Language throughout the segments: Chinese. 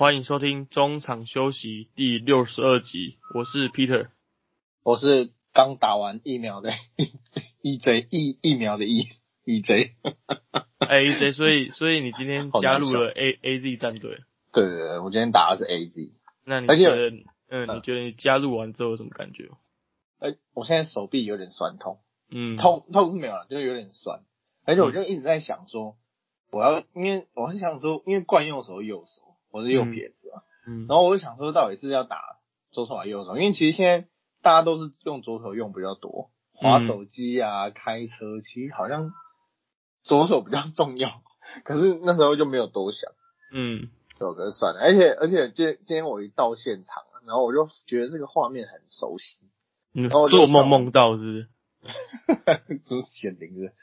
欢迎收听中场休息第六十二集，我是 Peter，我是刚打完疫苗的 E E J 疫疫苗的 E E J A J，所以所以你今天加入了 A A Z 战队，对对对，我今天打的是 A Z，那你觉得嗯，你觉得你加入完之后有什么感觉？哎，我现在手臂有点酸痛，嗯，痛痛是没有了，就是有点酸，而且我就一直在想说，我要因为我很想说，因为惯用手右手。我是右撇子啊，嗯，然后我就想说，到底是要打左手还是右手？因为其实现在大家都是用左手用比较多，滑手机啊、开车，其实好像左手比较重要。可是那时候就没有多想，嗯，就可是算了。而且而且今今天我一到现场，然后我就觉得这个画面很熟悉，然后做梦梦到是，不是？就是显灵是。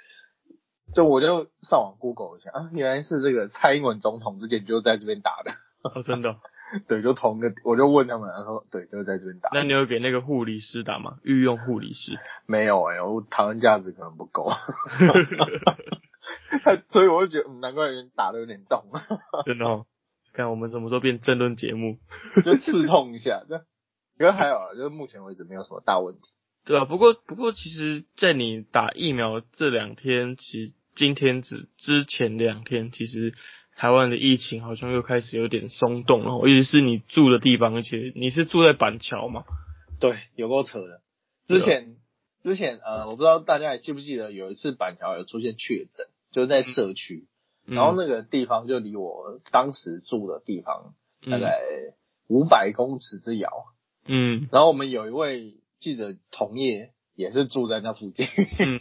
就我就上网 Google 一下啊，原来是这个蔡英文总统之前就在这边打的，哦，真的，对，就同个，我就问他们，然后对，就在这边打。那你有给那个护理师打吗？御用护理师？没有哎，我台湾价值可能不够，所以我就觉得，难怪人打的有点痛。真的，哦，看我们什么时候变争论节目，就刺痛一下，这，应该还好，就是目前为止没有什么大问题。对啊，不过不过，其实，在你打疫苗这两天，其实今天之之前两天，其实台湾的疫情好像又开始有点松动了。尤其是你住的地方，而且你是住在板桥嘛？对，有够扯的。之前之前呃，我不知道大家还记不记得，有一次板桥有出现确诊，就是在社区，然后那个地方就离我当时住的地方大概五百公尺之遥。嗯，然后我们有一位。记者同业也是住在那附近，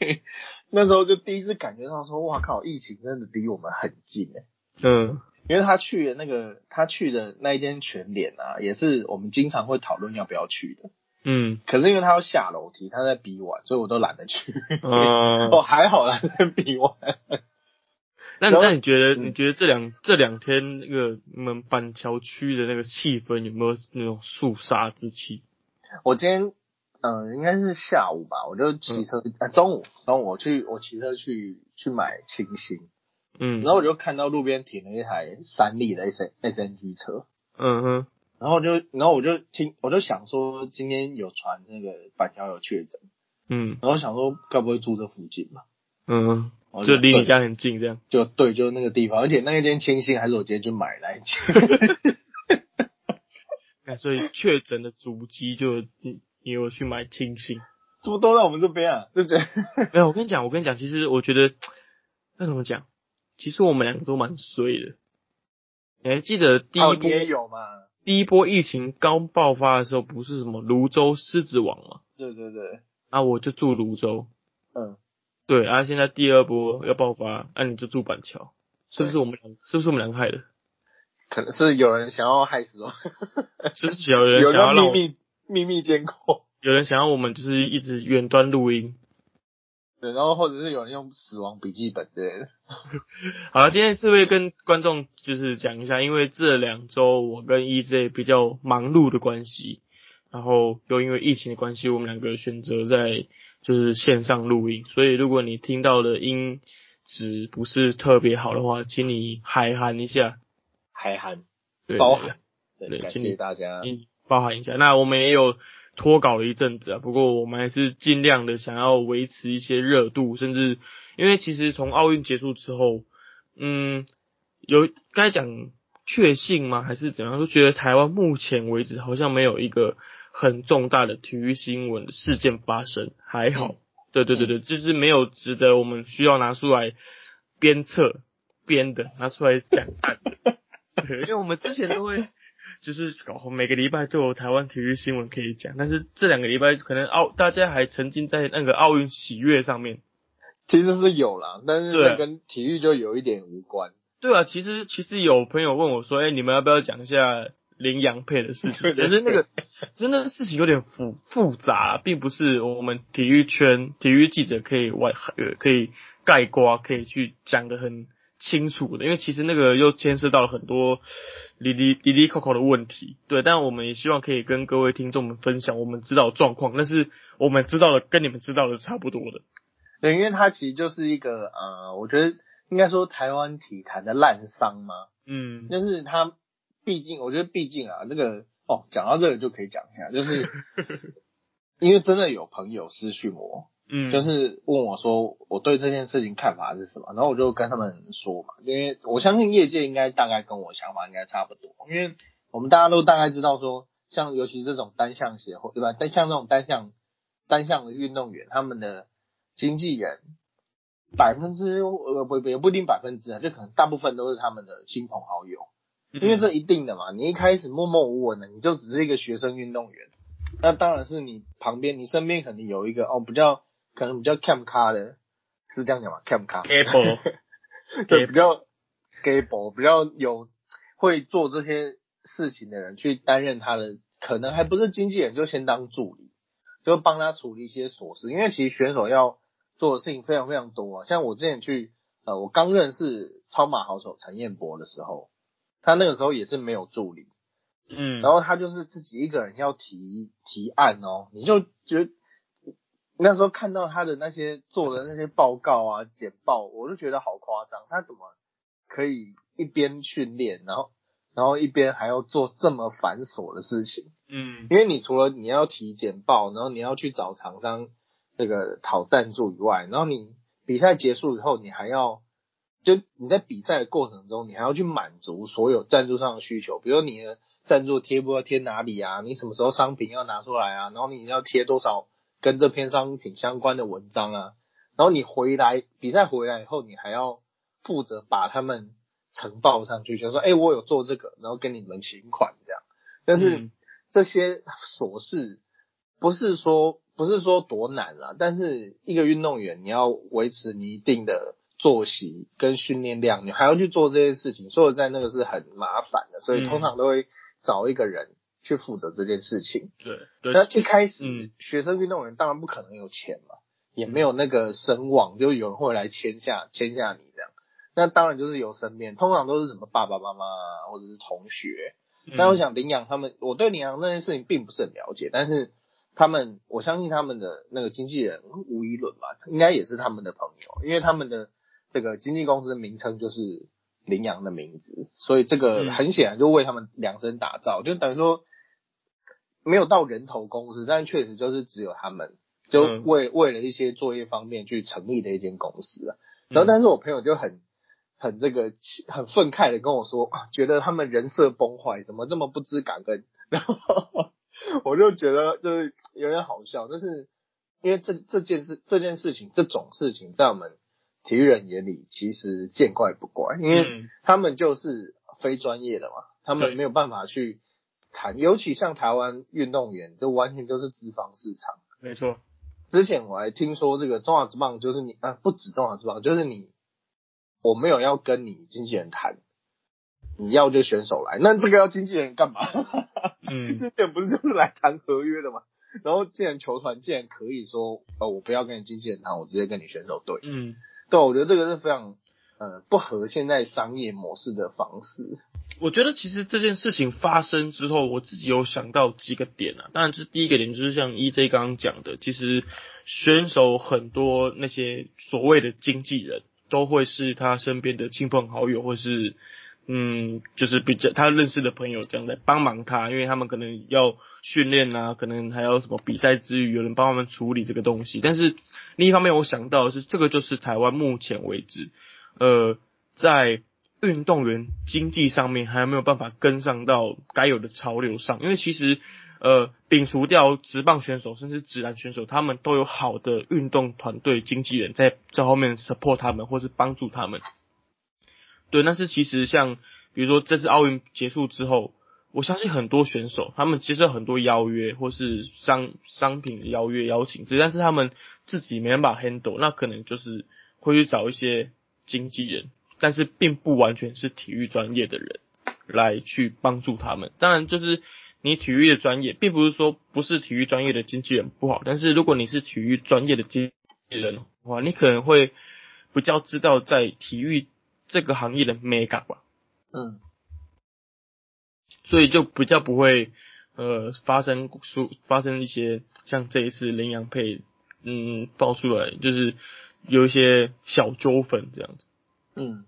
那时候就第一次感觉到说，哇靠，疫情真的离我们很近哎。嗯，因为他去的那个，他去的那一间全脸啊，也是我们经常会讨论要不要去的。嗯，可是因为他要下楼梯，他在比完，所以我都懒得去。嗯，哦，还好啦，在比完。那那你觉得，你觉得这两这两天那个你们板桥区的那个气氛有没有那种肃杀之气？我今天。嗯，应该是下午吧，我就骑车，呃，中午，中午我去，我骑车去去买清新，嗯，然后我就看到路边停了一台三立的 S S N G 车，嗯哼，然后就，然后我就听，我就想说今天有传那个板桥有确诊，嗯，然后想说该不会住这附近吧，嗯，就离你家很近这样，就对，就那个地方，而且那一间清新还是我今天去买那一间，那所以确诊的足迹就。你有去买清新？怎么都在我们这边啊？就觉得 没有。我跟你讲，我跟你讲，其实我觉得那怎么讲？其实我们两个都蛮衰的。你还记得第一波有吗？第一波疫情刚爆发的时候，不是什么泸州狮子王吗？对对对。啊，我就住泸州。嗯。对啊，现在第二波要爆发，啊，你就住板桥，是不是我们两？是不是我们两个害的？可能是有人想要害死我。就是有人想要秘密。秘密监控，有人想要我们就是一直远端录音，对，然后或者是有人用死亡笔记本之类的。好了，今天是会跟观众就是讲一下，因为这两周我跟 EJ 比较忙碌的关系，然后又因为疫情的关系，我们两个选择在就是线上录音，所以如果你听到的音质不是特别好的话，请你海涵一下，海涵，包涵，对，感谢大家。包含一下，那我们也有脱稿了一阵子啊，不过我们还是尽量的想要维持一些热度，甚至因为其实从奥运结束之后，嗯，有该讲确信吗？还是怎样？就觉得台湾目前为止好像没有一个很重大的体育新闻事件发生，还好，对对对对，就是没有值得我们需要拿出来鞭策编的拿出来讲，对，因为我们之前都会。就是搞每个礼拜都有台湾体育新闻可以讲，但是这两个礼拜可能奥大家还沉浸在那个奥运喜悦上面，其实是有啦，但是跟体育就有一点无关。对啊，其实其实有朋友问我说，哎，你们要不要讲一下林洋配的事情？可是那个真的事情有点复复杂，并不是我们体育圈体育记者可以外呃可以盖瓜可以去讲的很。清楚的，因为其实那个又牵涉到了很多离离离离扣扣的问题，对，但我们也希望可以跟各位听众们分享我们知道的状况，但是我们知道的跟你们知道的差不多的。对，因为它其实就是一个呃，我觉得应该说台湾体坛的烂伤嘛，嗯，就是它毕竟我觉得毕竟啊，那个哦，讲到这个就可以讲一下，就是 因为真的有朋友私讯我，嗯，就是问我说我对这件事情看法是什么，然后我就跟他们说嘛，因为我相信业界应该大概跟我想法应该差不多，因为我们大家都大概知道说，像尤其这种单项协会对吧？但像这种单项单项的运动员，他们的经纪人百分之呃不不也不一定百分之啊，就可能大部分都是他们的亲朋好友，因为这一定的嘛，你一开始默默无闻的，你就只是一个学生运动员。那当然是你旁边，你身边肯定有一个哦，比较可能比较 cam 咖的，是这样讲吗？cam 咖，able，对，比较 able，比较有会做这些事情的人去担任他的，可能还不是经纪人，就先当助理，就帮他处理一些琐事。因为其实选手要做的事情非常非常多啊。像我之前去，呃，我刚认识超马好手陈彦博的时候，他那个时候也是没有助理。嗯，然后他就是自己一个人要提提案哦，你就觉得那时候看到他的那些做的那些报告啊简报，我就觉得好夸张，他怎么可以一边训练，然后然后一边还要做这么繁琐的事情？嗯，因为你除了你要提简报，然后你要去找厂商那个讨赞助以外，然后你比赛结束以后，你还要就你在比赛的过程中，你还要去满足所有赞助上的需求，比如你的。赞助贴布要贴哪里啊？你什么时候商品要拿出来啊？然后你要贴多少跟这篇商品相关的文章啊？然后你回来比赛回来以后，你还要负责把他们呈报上去，就说哎，我有做这个，然后跟你们请款这样。但是这些琐事不是说不是说多难啊，但是一个运动员你要维持你一定的作息跟训练量，你还要去做这些事情，所以在那个是很麻烦的，所以通常都会。找一个人去负责这件事情。对，那一开始学生运动员当然不可能有钱嘛，也没有那个声望，就有人会来签下签下你这样。那当然就是有身边，通常都是什么爸爸妈妈或者是同学。那我想领养他们，我对领养那件事情并不是很了解，但是他们我相信他们的那个经纪人吴一伦吧，应该也是他们的朋友，因为他们的这个经纪公司的名称就是。羚羊的名字，所以这个很显然就为他们量身打造，就等于说没有到人头公司，但确实就是只有他们，就为为了一些作业方面去成立的一间公司啊。然后，但是我朋友就很很这个很愤慨的跟我说，觉得他们人设崩坏，怎么这么不知感恩？然后我就觉得就是有点好笑，就是因为这这件事这件事情这种事情在我们。体育人眼里其实见怪不怪，因为他们就是非专业的嘛，他们没有办法去谈。尤其像台湾运动员，这完全就是资方市场。没错，之前我还听说这个中华之棒就是你啊，不止中华之棒，就是你，我没有要跟你经纪人谈，你要就选手来，那这个要经纪人干嘛？嗯，经纪人不是就是来谈合约的吗？然后既然球团既然可以说，呃，我不要跟你经纪人谈，我直接跟你选手对，嗯。对，我觉得这个是非常呃不合现在商业模式的方式。我觉得其实这件事情发生之后，我自己有想到几个点啊。当然，这第一个点就是像 EJ 刚刚讲的，其实选手很多那些所谓的经纪人，都会是他身边的亲朋好友，或是。嗯，就是比较他认识的朋友这样在帮忙他，因为他们可能要训练啊，可能还要什么比赛之余，有人帮他们处理这个东西。但是另一方面，我想到的是，这个就是台湾目前为止，呃，在运动员经济上面还没有办法跟上到该有的潮流上。因为其实，呃，摒除掉职棒选手甚至职篮选手，他们都有好的运动团队经纪人在在后面 support 他们，或是帮助他们。对，但是其实像比如说这次奥运结束之后，我相信很多选手他们接受很多邀约或是商商品邀约邀请，只但是他们自己没办法 handle，那可能就是会去找一些经纪人，但是并不完全是体育专业的人来去帮助他们。当然，就是你体育的专业，并不是说不是体育专业的经纪人不好，但是如果你是体育专业的经纪人的话，你可能会比较知道在体育。这个行业的 mega 吧，嗯，所以就比较不会呃发生出发生一些像这一次羚羊配嗯爆出来就是有一些小纠纷这样子，嗯，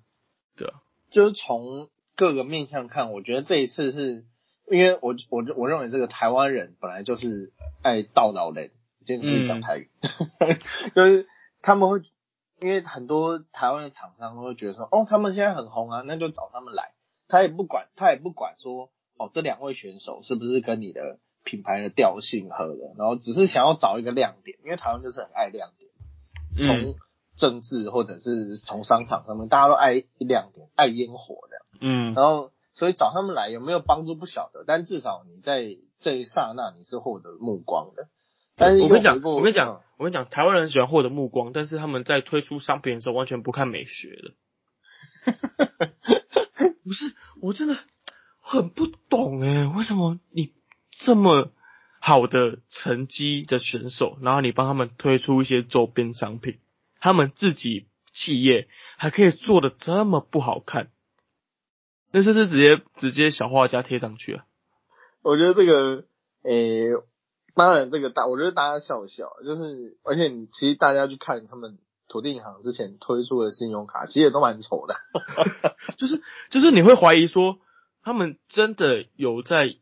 对啊，就是从各个面向看，我觉得这一次是因为我我我认为这个台湾人本来就是爱倒老人，今天可以讲台语，就是他们会因为很多台湾的厂商都会觉得说，哦，他们现在很红啊，那就找他们来，他也不管他也不管说，哦，这两位选手是不是跟你的品牌的调性合的，然后只是想要找一个亮点，因为台湾就是很爱亮点，从政治或者是从商场上面，大家都爱一两点，爱烟火的。嗯，然后所以找他们来有没有帮助不晓得，但至少你在这一刹那你是获得目光的。但是我跟你讲，我跟你讲，我跟你讲，台湾人喜欢获得目光，但是他们在推出商品的时候完全不看美学的。不是，我真的很不懂哎，为什么你这么好的成绩的选手，然后你帮他们推出一些周边商品？他们自己企业还可以做的这么不好看，那这是直接直接小画家贴上去啊？我觉得这个，诶，当然这个大，我觉得大家笑一笑，就是而且你其实大家去看他们土地银行之前推出的信用卡，其实也都蛮丑的，就是就是你会怀疑说，他们真的有在，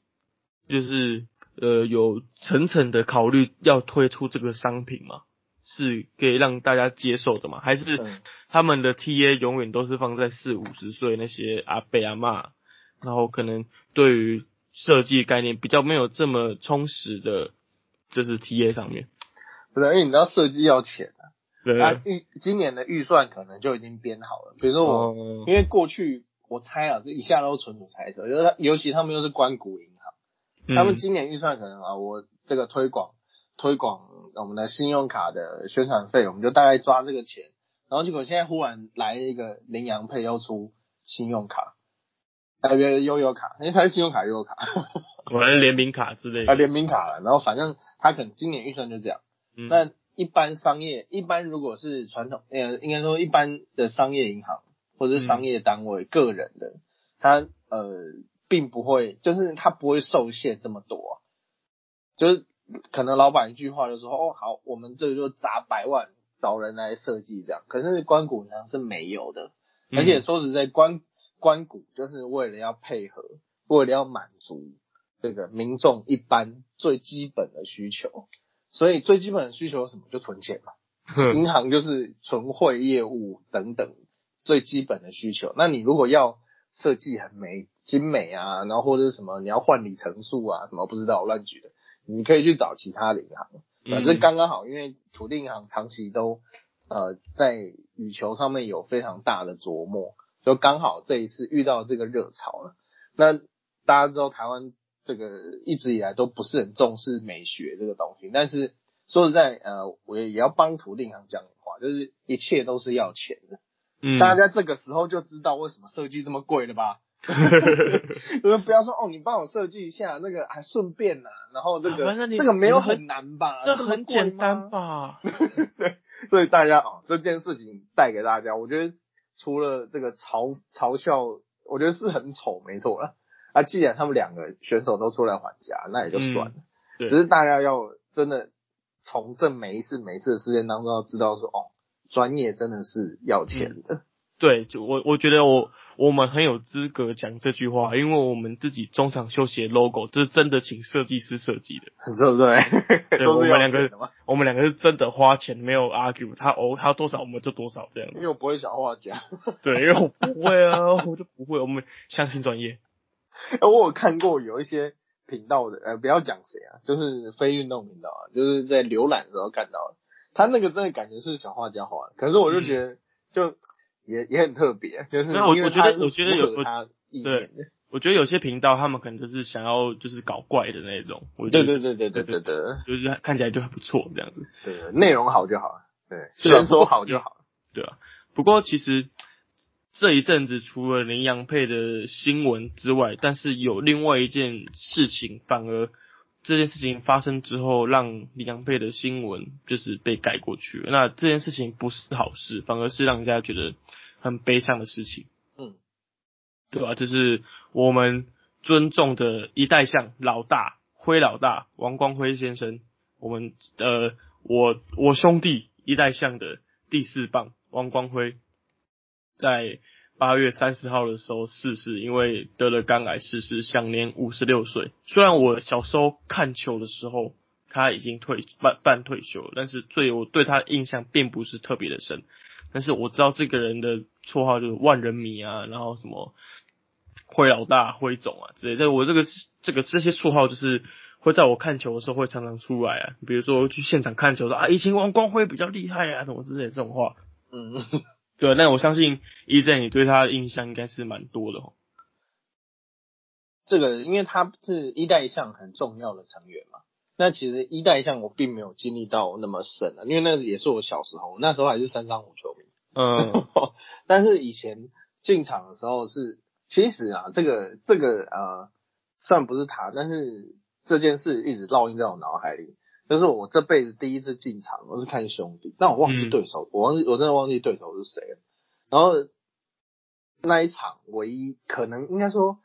就是呃有层层的考虑要推出这个商品吗？是可以让大家接受的吗？还是他们的 TA 永远都是放在四五十岁那些阿伯阿妈，然后可能对于设计概念比较没有这么充实的，就是 TA 上面。不是，因为你知道设计要钱啊。对。那预今年的预算可能就已经编好了。比如说我，因为过去我猜啊，这一下都是纯属猜测，就是尤其他们又是关谷银行，他们今年预算可能啊，我这个推广。推广我们的信用卡的宣传费，我们就大概抓这个钱，然后结果现在忽然来一个羚羊配要出信用卡，呃，悠悠卡，因为它是信用卡悠悠卡，果然联名卡之类的，啊，联名卡了，然后反正它可能今年预算就这样。那一般商业，一般如果是传统，呃，应该说一般的商业银行或者是商业单位、个人的，它呃并不会，就是它不会受限这么多，就是。可能老板一句话就说哦好，我们这个就砸百万找人来设计这样，可是关谷银行是没有的，而且说实在，关关谷就是为了要配合，为了要满足这个民众一般最基本的需求，所以最基本的需求什么？就存钱嘛，银行就是存汇业务等等最基本的需求，那你如果要设计很美精美啊，然后或者是什么你要换里程数啊什么不知道乱举的。你可以去找其他的银行，反正刚刚好，因为土地银行长期都呃在羽球上面有非常大的琢磨，就刚好这一次遇到这个热潮了。那大家知道台湾这个一直以来都不是很重视美学这个东西，但是说实在，呃，我也要帮土地银行讲话，就是一切都是要钱的。嗯，大家这个时候就知道为什么设计这么贵了吧？你们不要说哦，你帮我设计一下那个还顺便呐，然后这个这个没有很难吧？这很简单吧？对，所以大家哦，这件事情带给大家，我觉得除了这个嘲嘲笑，我觉得是很丑，没错了。啊，既然他们两个选手都出来还价，那也就算了。只是大家要真的从这每一次每一次的事件当中要知道说，哦，专业真的是要钱的。对，就我我觉得我我们很有资格讲这句话，因为我们自己中场休息 logo 这是真的请设计师设计的，对不对？对，我们两个我们两个是真的花钱，没有 argue，他哦他多少我们就多少这样。因为我不会小画家，对，因为我不会啊，我就不会，我们相信专业。我有看过有一些频道的，呃，不要讲谁啊，就是非运动频道啊，就是在浏览的时候看到的，他那个真的感觉是小画家画，可是我就觉得就。也也很特别，就是我我觉得我觉得有他对，我觉得有些频道他们可能就是想要就是搞怪的那种，对对对对对对对，就是看起来就很不错这样子，对，内容好就好，对，虽然说好就好，对啊。不过其实这一阵子除了林洋配的新闻之外，但是有另外一件事情反而。这件事情发生之后，让李良佩的新闻就是被改过去了。那这件事情不是好事，反而是让人家觉得很悲伤的事情。嗯，对吧？就是我们尊重的一代像老大辉老大王光辉先生，我们呃，我我兄弟一代像的第四棒王光辉，在八月三十号的时候逝世，因为得了肝癌逝世，享年五十六岁。虽然我小时候看球的时候他已经退半半退休，但是最我对他的印象并不是特别的深。但是我知道这个人的绰号就是万人迷啊，然后什么灰老大、灰总啊之类的。我这个这个这些绰号就是会在我看球的时候会常常出来啊。比如说去现场看球说啊，以前王光辉比较厉害啊，什么之类的这种话。嗯，对。那我相信伊森你对他的印象应该是蛮多的哦。这个因为他是一代项很重要的成员嘛。那其实一代项我并没有经历到那么深啊，因为那也是我小时候，那时候还是三三五球迷。嗯，但是以前进场的时候是，其实啊，这个这个呃，算不是他，但是这件事一直烙印在我脑海里。就是我这辈子第一次进场，我是看兄弟，但我忘记对手，我忘记我真的忘记对手是谁了。然后那一场唯一可能应该说，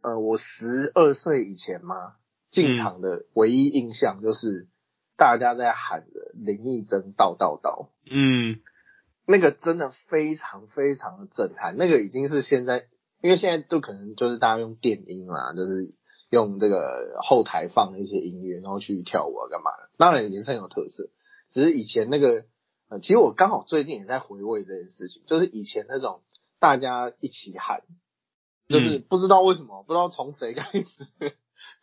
呃，我十二岁以前嘛。进场的唯一印象就是大家在喊着林义珍到到到，嗯，那个真的非常非常的震撼，那个已经是现在，因为现在都可能就是大家用电音嘛，就是用这个后台放一些音乐，然后去跳舞啊干嘛的，当然也是很有特色。只是以前那个，呃，其实我刚好最近也在回味这件事情，就是以前那种大家一起喊，就是不知道为什么，不知道从谁开始。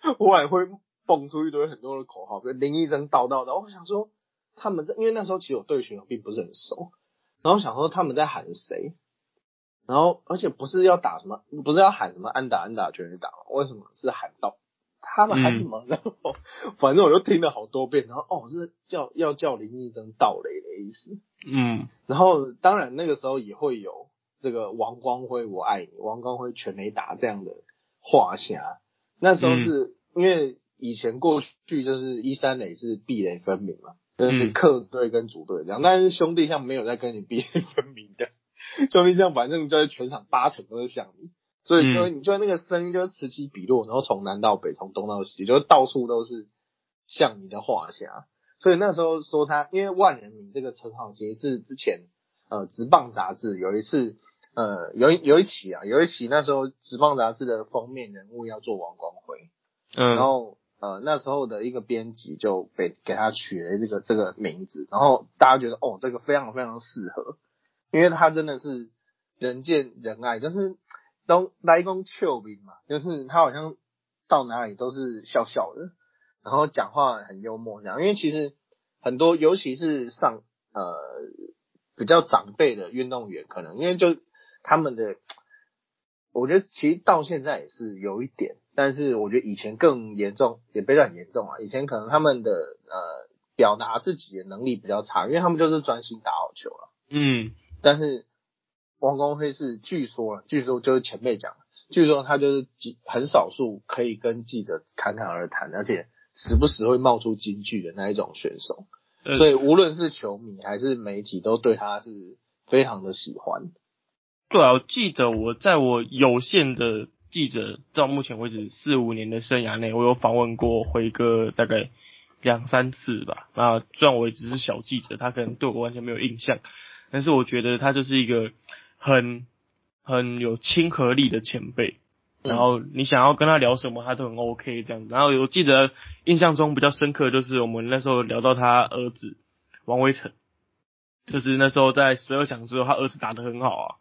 忽然会蹦出一堆很多的口号，比如林一真叨叨的。我想说，他们在因为那时候其实我对选手并不是很熟，然后想说他们在喊谁，然后而且不是要打什么，不是要喊什么安打安打全垒打，为什么？是喊到。他们喊什么？然 后反正我就听了好多遍，然后哦，是叫要叫林义珍盗雷的意思。嗯，然后当然那个时候也会有这个王光辉我爱你，王光辉全垒打这样的话下。那时候是因为以前过去就是一三垒是壁垒分明嘛，就是客队跟主队这样，但是兄弟像没有在跟你壁垒分明的，兄弟像反正就是全场八成都是像你，所以说你就那个声音就此起彼落，然后从南到北，从东到西，就到处都是像你的画下。所以那时候说他，因为万人迷这个称号其实是之前呃直棒杂志有一次。呃，有有一期啊，有一期那时候《直棒杂志》的封面人物要做王光辉，嗯，然后呃那时候的一个编辑就被给他取了这个这个名字，然后大家觉得哦这个非常非常适合，因为他真的是人见人爱，就是都来公丘兵嘛，就是他好像到哪里都是笑笑的，然后讲话很幽默这样，因为其实很多尤其是上呃比较长辈的运动员，可能因为就他们的，我觉得其实到现在也是有一点，但是我觉得以前更严重，也不算严重啊。以前可能他们的呃表达自己的能力比较差，因为他们就是专心打好球了。嗯，但是王光辉是据说，据说就是前辈讲，据说他就是极很少数可以跟记者侃侃而谈，而且时不时会冒出金句的那一种选手。所以无论是球迷还是媒体，都对他是非常的喜欢。对啊，我记得我在我有限的记者到目前为止四五年的生涯内，我有访问过辉哥大概两三次吧。那虽然我也只是小记者，他可能对我完全没有印象，但是我觉得他就是一个很很有亲和力的前辈。然后你想要跟他聊什么，他都很 OK 这样子。然后我记得印象中比较深刻就是我们那时候聊到他儿子王威成，就是那时候在十二强之后，他儿子打得很好啊。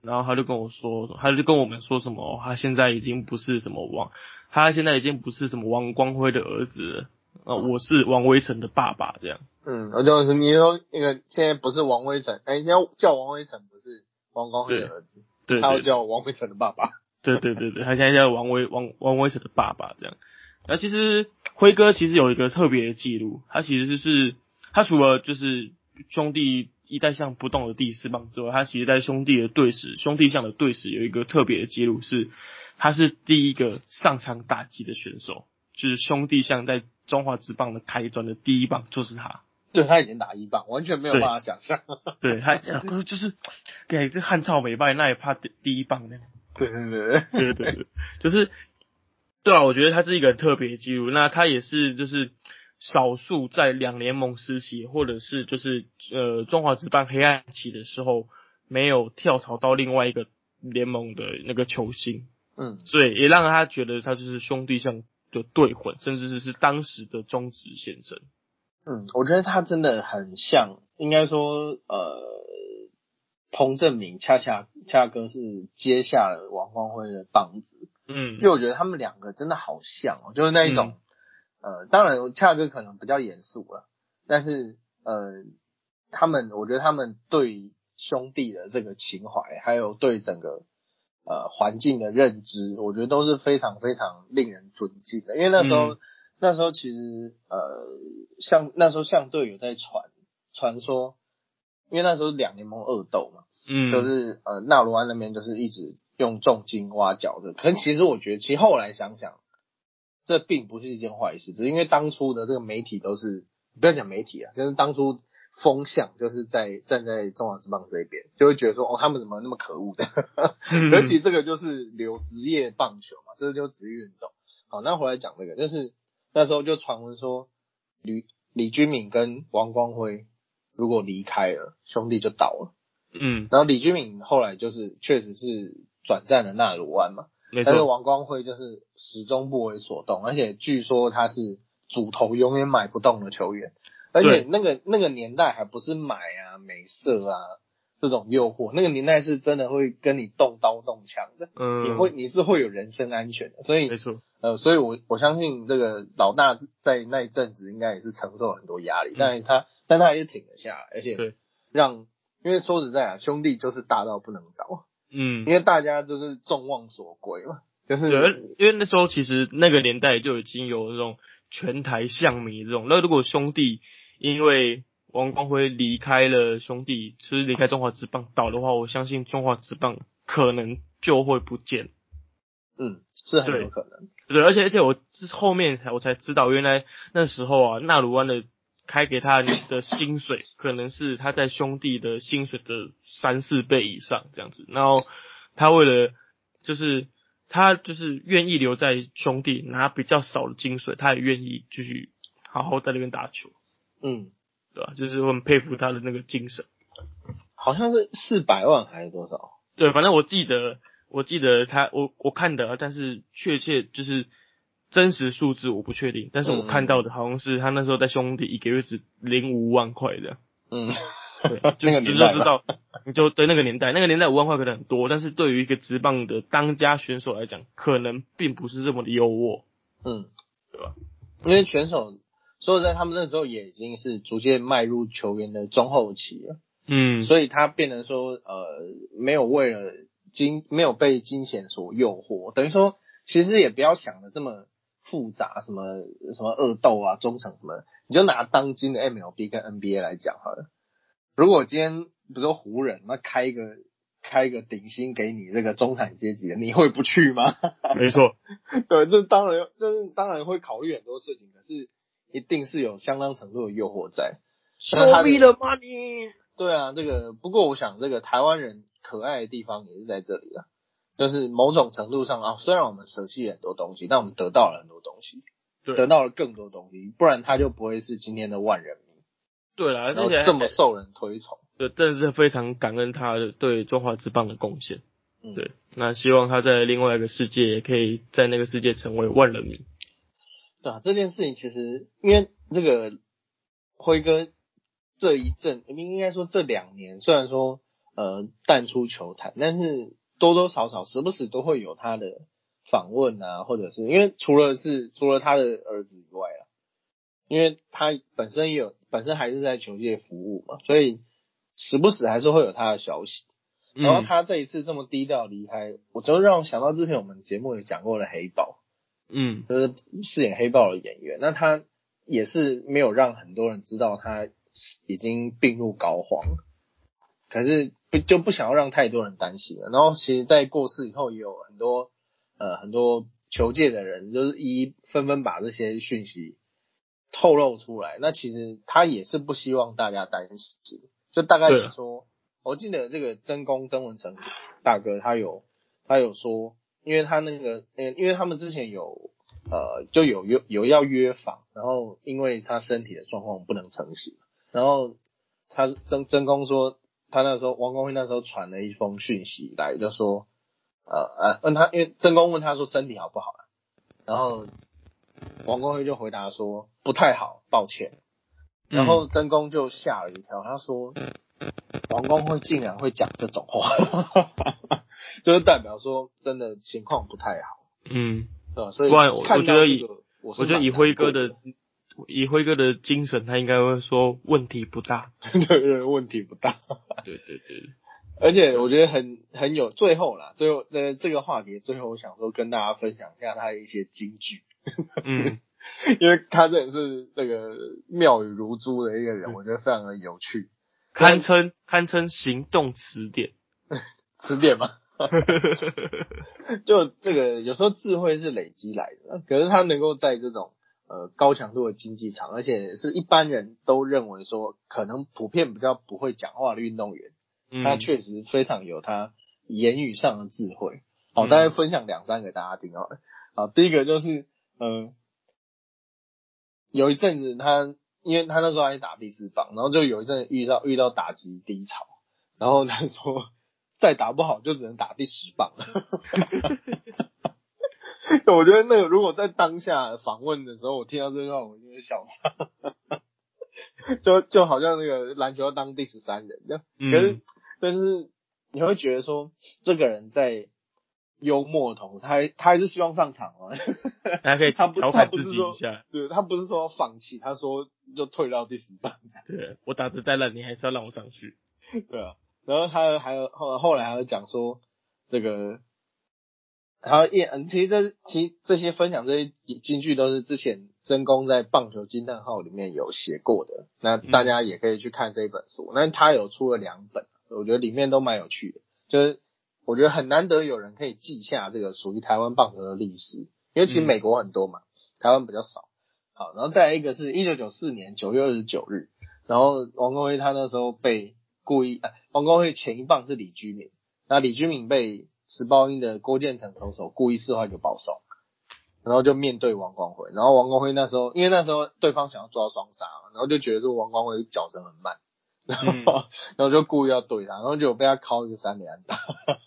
然后他就跟我说，他就跟我们说什么，他现在已经不是什么王，他现在已经不是什么王光辉的儿子了，呃，我是王威成的爸爸这样。嗯，我就是你说那个现在不是王威成，哎，要叫王威成不是王光辉的儿子，对，他要叫王威成的爸爸。对对对对，他现在叫王威王王威成的爸爸这样。那其实辉哥其实有一个特别的记录，他其实是他除了就是兄弟。一代项不动的第四棒之外，他其实在兄弟的队史，兄弟项的队史有一个特别的记录，是他是第一个上场打击的选手，就是兄弟像在中华职棒的开端的第一棒就是他。对他已经打一棒，完全没有办法想象。对他就是给这汉朝美败，那也怕第一棒那样。对对对对对对，就是对啊，我觉得他是一个特别记录，那他也是就是。少数在两联盟时期，或者是就是呃中华职棒黑暗期的时候，没有跳槽到另外一个联盟的那个球星，嗯，所以也让他觉得他就是兄弟像的对混，甚至是是当时的中职先生。嗯，我觉得他真的很像，应该说，呃，彭正明恰恰恰哥是接下了王光辉的棒子，嗯，就我觉得他们两个真的好像哦，就是那一种，呃，当然恰哥可能比较严肃了，但是呃，他们我觉得他们对兄弟的这个情怀，还有对整个呃环境的认知，我觉得都是非常非常令人尊敬的，因为那时候。那时候其实呃，像那时候相对有在传传说，因为那时候两联盟恶斗嘛，嗯，就是呃纳罗安那边就是一直用重金挖角的，可是其实我觉得，其实后来想想，这并不是一件坏事，只是因为当初的这个媒体都是不要讲媒体啊，就是当初风向就是在站在中华之棒这边，就会觉得说哦他们怎么那么可恶的，而且这个就是留职业棒球嘛，这个就职业运动。好，那回来讲这个就是。那时候就传闻说，李李君敏跟王光辉如果离开了，兄弟就倒了。嗯，然后李君敏后来就是确实是转战了纳鲁湾嘛，但是王光辉就是始终不为所动，而且据说他是主头永远买不动的球员，而且那个那个年代还不是买啊美色啊。这种诱惑，那个年代是真的会跟你动刀动枪的，嗯，你会你是会有人身安全的，所以没错，呃，所以我我相信这个老大在那一阵子应该也是承受了很多压力，但是他但他也挺了下来，而且让，因为说实在啊，兄弟就是大到不能倒，嗯，因为大家就是众望所归嘛，就是因为那时候其实那个年代就已经有那种全台象迷这种，那如果兄弟因为王光辉离开了兄弟，其实离开中华职棒倒的话，我相信中华职棒可能就会不见。嗯，是很有可能。对，而且而且我后面才我才知道，原来那时候啊，纳鲁湾的开给他的薪水，可能是他在兄弟的薪水的三四倍以上这样子。然后他为了就是他就是愿意留在兄弟拿比较少的薪水，他也愿意继续好好在那边打球。嗯。对吧？就是我很佩服他的那个精神，好像是四百万还是多少？对，反正我记得，我记得他，我我看的，但是确切就是真实数字我不确定，但是我看到的好像是他那时候在兄弟一个月只零五万块的。嗯，对，那个你就知道，你就对那个年代，那个年代五万块可能很多，但是对于一个职棒的当家选手来讲，可能并不是这么的优渥。嗯，对吧？因为选手。所以在他们那时候也已经是逐渐迈入球员的中后期了，嗯，所以他变成说，呃，没有为了金，没有被金钱所诱惑，等于说，其实也不要想的这么复杂，什么什么恶斗啊、忠诚什么，你就拿当今的 MLB 跟 NBA 来讲好了。如果今天比如说湖人那开一个开一个顶薪给你这个中产阶级的，你会不去吗？没错，对，这当然，这是当然会考虑很多事情，可是。一定是有相当程度的诱惑在。Show me the money。对啊，这个不过我想，这个台湾人可爱的地方也是在这里了，就是某种程度上啊，虽然我们舍弃了很多东西，但我们得到了很多东西，得到了更多东西，不然他就不会是今天的万人迷。对啦，而且这么受人推崇，对，真的是非常感恩他的对中华之棒的贡献。对，那希望他在另外一个世界，也可以在那个世界成为万人迷。对啊，这件事情其实因为这个辉哥这一阵，应该说这两年，虽然说呃淡出球坛，但是多多少少时不时都会有他的访问啊，或者是因为除了是除了他的儿子以外啊，因为他本身也有本身还是在球界服务嘛，所以时不时还是会有他的消息。然后他这一次这么低调离开，我就让我想到之前我们节目也讲过的黑豹。嗯，就是饰演黑豹的演员，那他也是没有让很多人知道他已经病入膏肓，可是不就不想要让太多人担心了。然后其实，在过世以后，也有很多呃很多球界的人，就是一纷纷把这些讯息透露出来。那其实他也是不希望大家担心，就大概是说，我记得这个真公曾文成大哥，他有他有说。因为他那个，嗯，因为他们之前有，呃，就有约有要约访，然后因为他身体的状况不能成行，然后他曾曾公说，他那时候王光辉那时候传了一封讯息来，就说，呃呃问他，因为曾公问他说身体好不好然后王光辉就回答说不太好，抱歉。然后曾公就吓了一跳，他说王光辉竟然会讲这种话，就是代表说真的情况不太好。嗯，对吧？所以不然我看觉得我我觉得以辉哥的以辉哥的精神，他应该会说问题不大。对对问题不大。对对对，而且我觉得很很有最后啦，最后呃这个话题最后我想说跟大家分享一下他的一些金句，嗯，因为他真的是那个妙语如珠的一个人，我觉得非常的有趣，堪称堪称行动词典。词典嘛，就这个有时候智慧是累积来的，可是他能够在这种呃高强度的竞技场，而且是一般人都认为说可能普遍比较不会讲话的运动员。嗯他确实非常有他言语上的智慧。好，嗯大概分享两三个大家听好了。好，第一个就是，呃，有一阵子他，因为他那时候还打第四棒，然后就有一阵遇到遇到打击低潮，然后他说 再打不好就只能打第十棒了。我觉得那个如果在当下访问的时候，我听到这句话，我就会笑场。就就好像那个篮球要当第十三人这样，可是嗯但是你会觉得说，这个人在幽默同，他还他还是希望上场哦。大家可以他不调侃自己他不是说一下。对他不是说要放弃，他说就退到第十棒。对我打的再烂，你还是要让我上去。对啊，然后还有还有后后来还有讲说这个，还有叶，嗯，其实这其实这些分享这些金句都是之前真公在棒球惊叹号里面有写过的，那大家也可以去看这本书。那他有出了两本，我觉得里面都蛮有趣的，就是我觉得很难得有人可以记下这个属于台湾棒球的历史，因为其实嗯美国很多嘛，台湾比较少。好，然后再来一个是一九九四年九月二十九日，然后王光辉他那时候被故意，呃、王光辉前一棒是李居明，那李居明被时报鹰的郭建成投手故意四坏球保送，然后就面对王光辉，然后王光辉那时候因为那时候对方想要抓双杀，然后就觉得说王光辉脚程很慢，然后、嗯然后就故意要怼他，然后就被他敲一个三连打，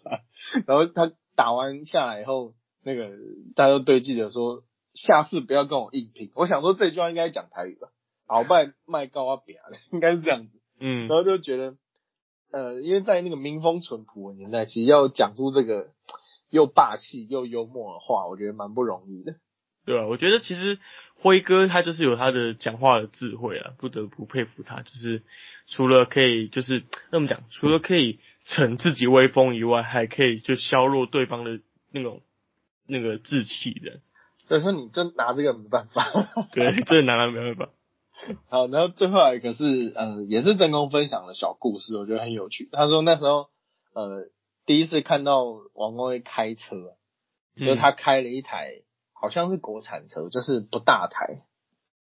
然后他打完下来以后，那个他就对记者说。下次不要跟我硬拼。我想说这句话应该讲台语吧，鳌拜卖高啊扁的，应该是这样子。嗯然后就觉得，呃，因为在那个民风淳朴的年代，其实要讲出这个又霸气又幽默的话，我觉得蛮不容易的。对啊，我觉得其实辉哥他就是有他的讲话的智慧啊，不得不佩服他。就是除了可以就是那么讲，除了可以逞自己威风以外，还可以就削弱对方的那种那个志气的。所以说你真拿这个没办法。对，这拿他没办法。好，然后最后一个是呃，也是真空分享的小故事，我觉得很有趣。他说那时候呃第一次看到王光辉开车，嗯就是他开了一台好像是国产车，就是不大台，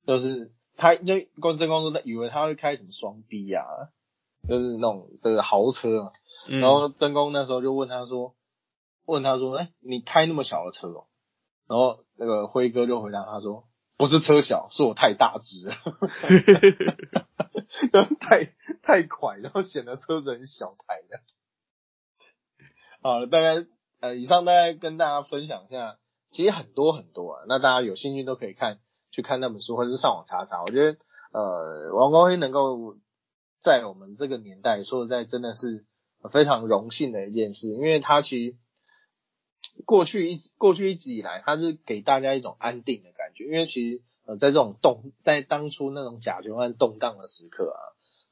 就是他因为公真公说以为他会开什么双 B 啊，就是那种这个豪车嘛。嗯，然后真公那时候就问他说，问他说，哎、你开那么小的车哦？然后那个辉哥就回答他说，不是车小，是我太大只了，就是太太快，然后显得车子很小台的。好了，大概呃，以上大概跟大家分享一下，其实很多很多啊，那大家有兴趣都可以看去看那本书，或是上网查查。我觉得呃，王光辉能够在我们这个年代，说实在真的是非常荣幸的一件事，因为他其实过去一过去一直以来，他是给大家一种安定的感觉，因为其实呃，在这种动在当初那种甲醛案动荡的时刻啊，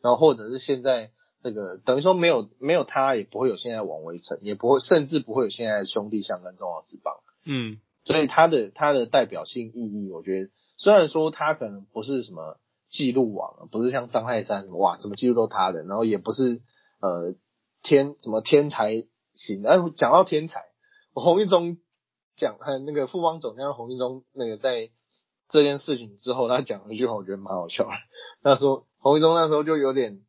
然后或者是现在这个等于说没有没有他，也不会有现在王威成，也不会甚至不会有现在兄弟相跟中华之邦。嗯所以它的它的代表性意义，我觉得虽然说他可能不是什么记录王，不是像张泰山哇什么记录都他的，然后也不是呃天什么天才型。哎，讲到天才，我洪一中讲还有那个副帮总监洪一中那个在这件事情之后，他讲了一句话，我觉得蛮好笑的。他说洪一中那时候就有点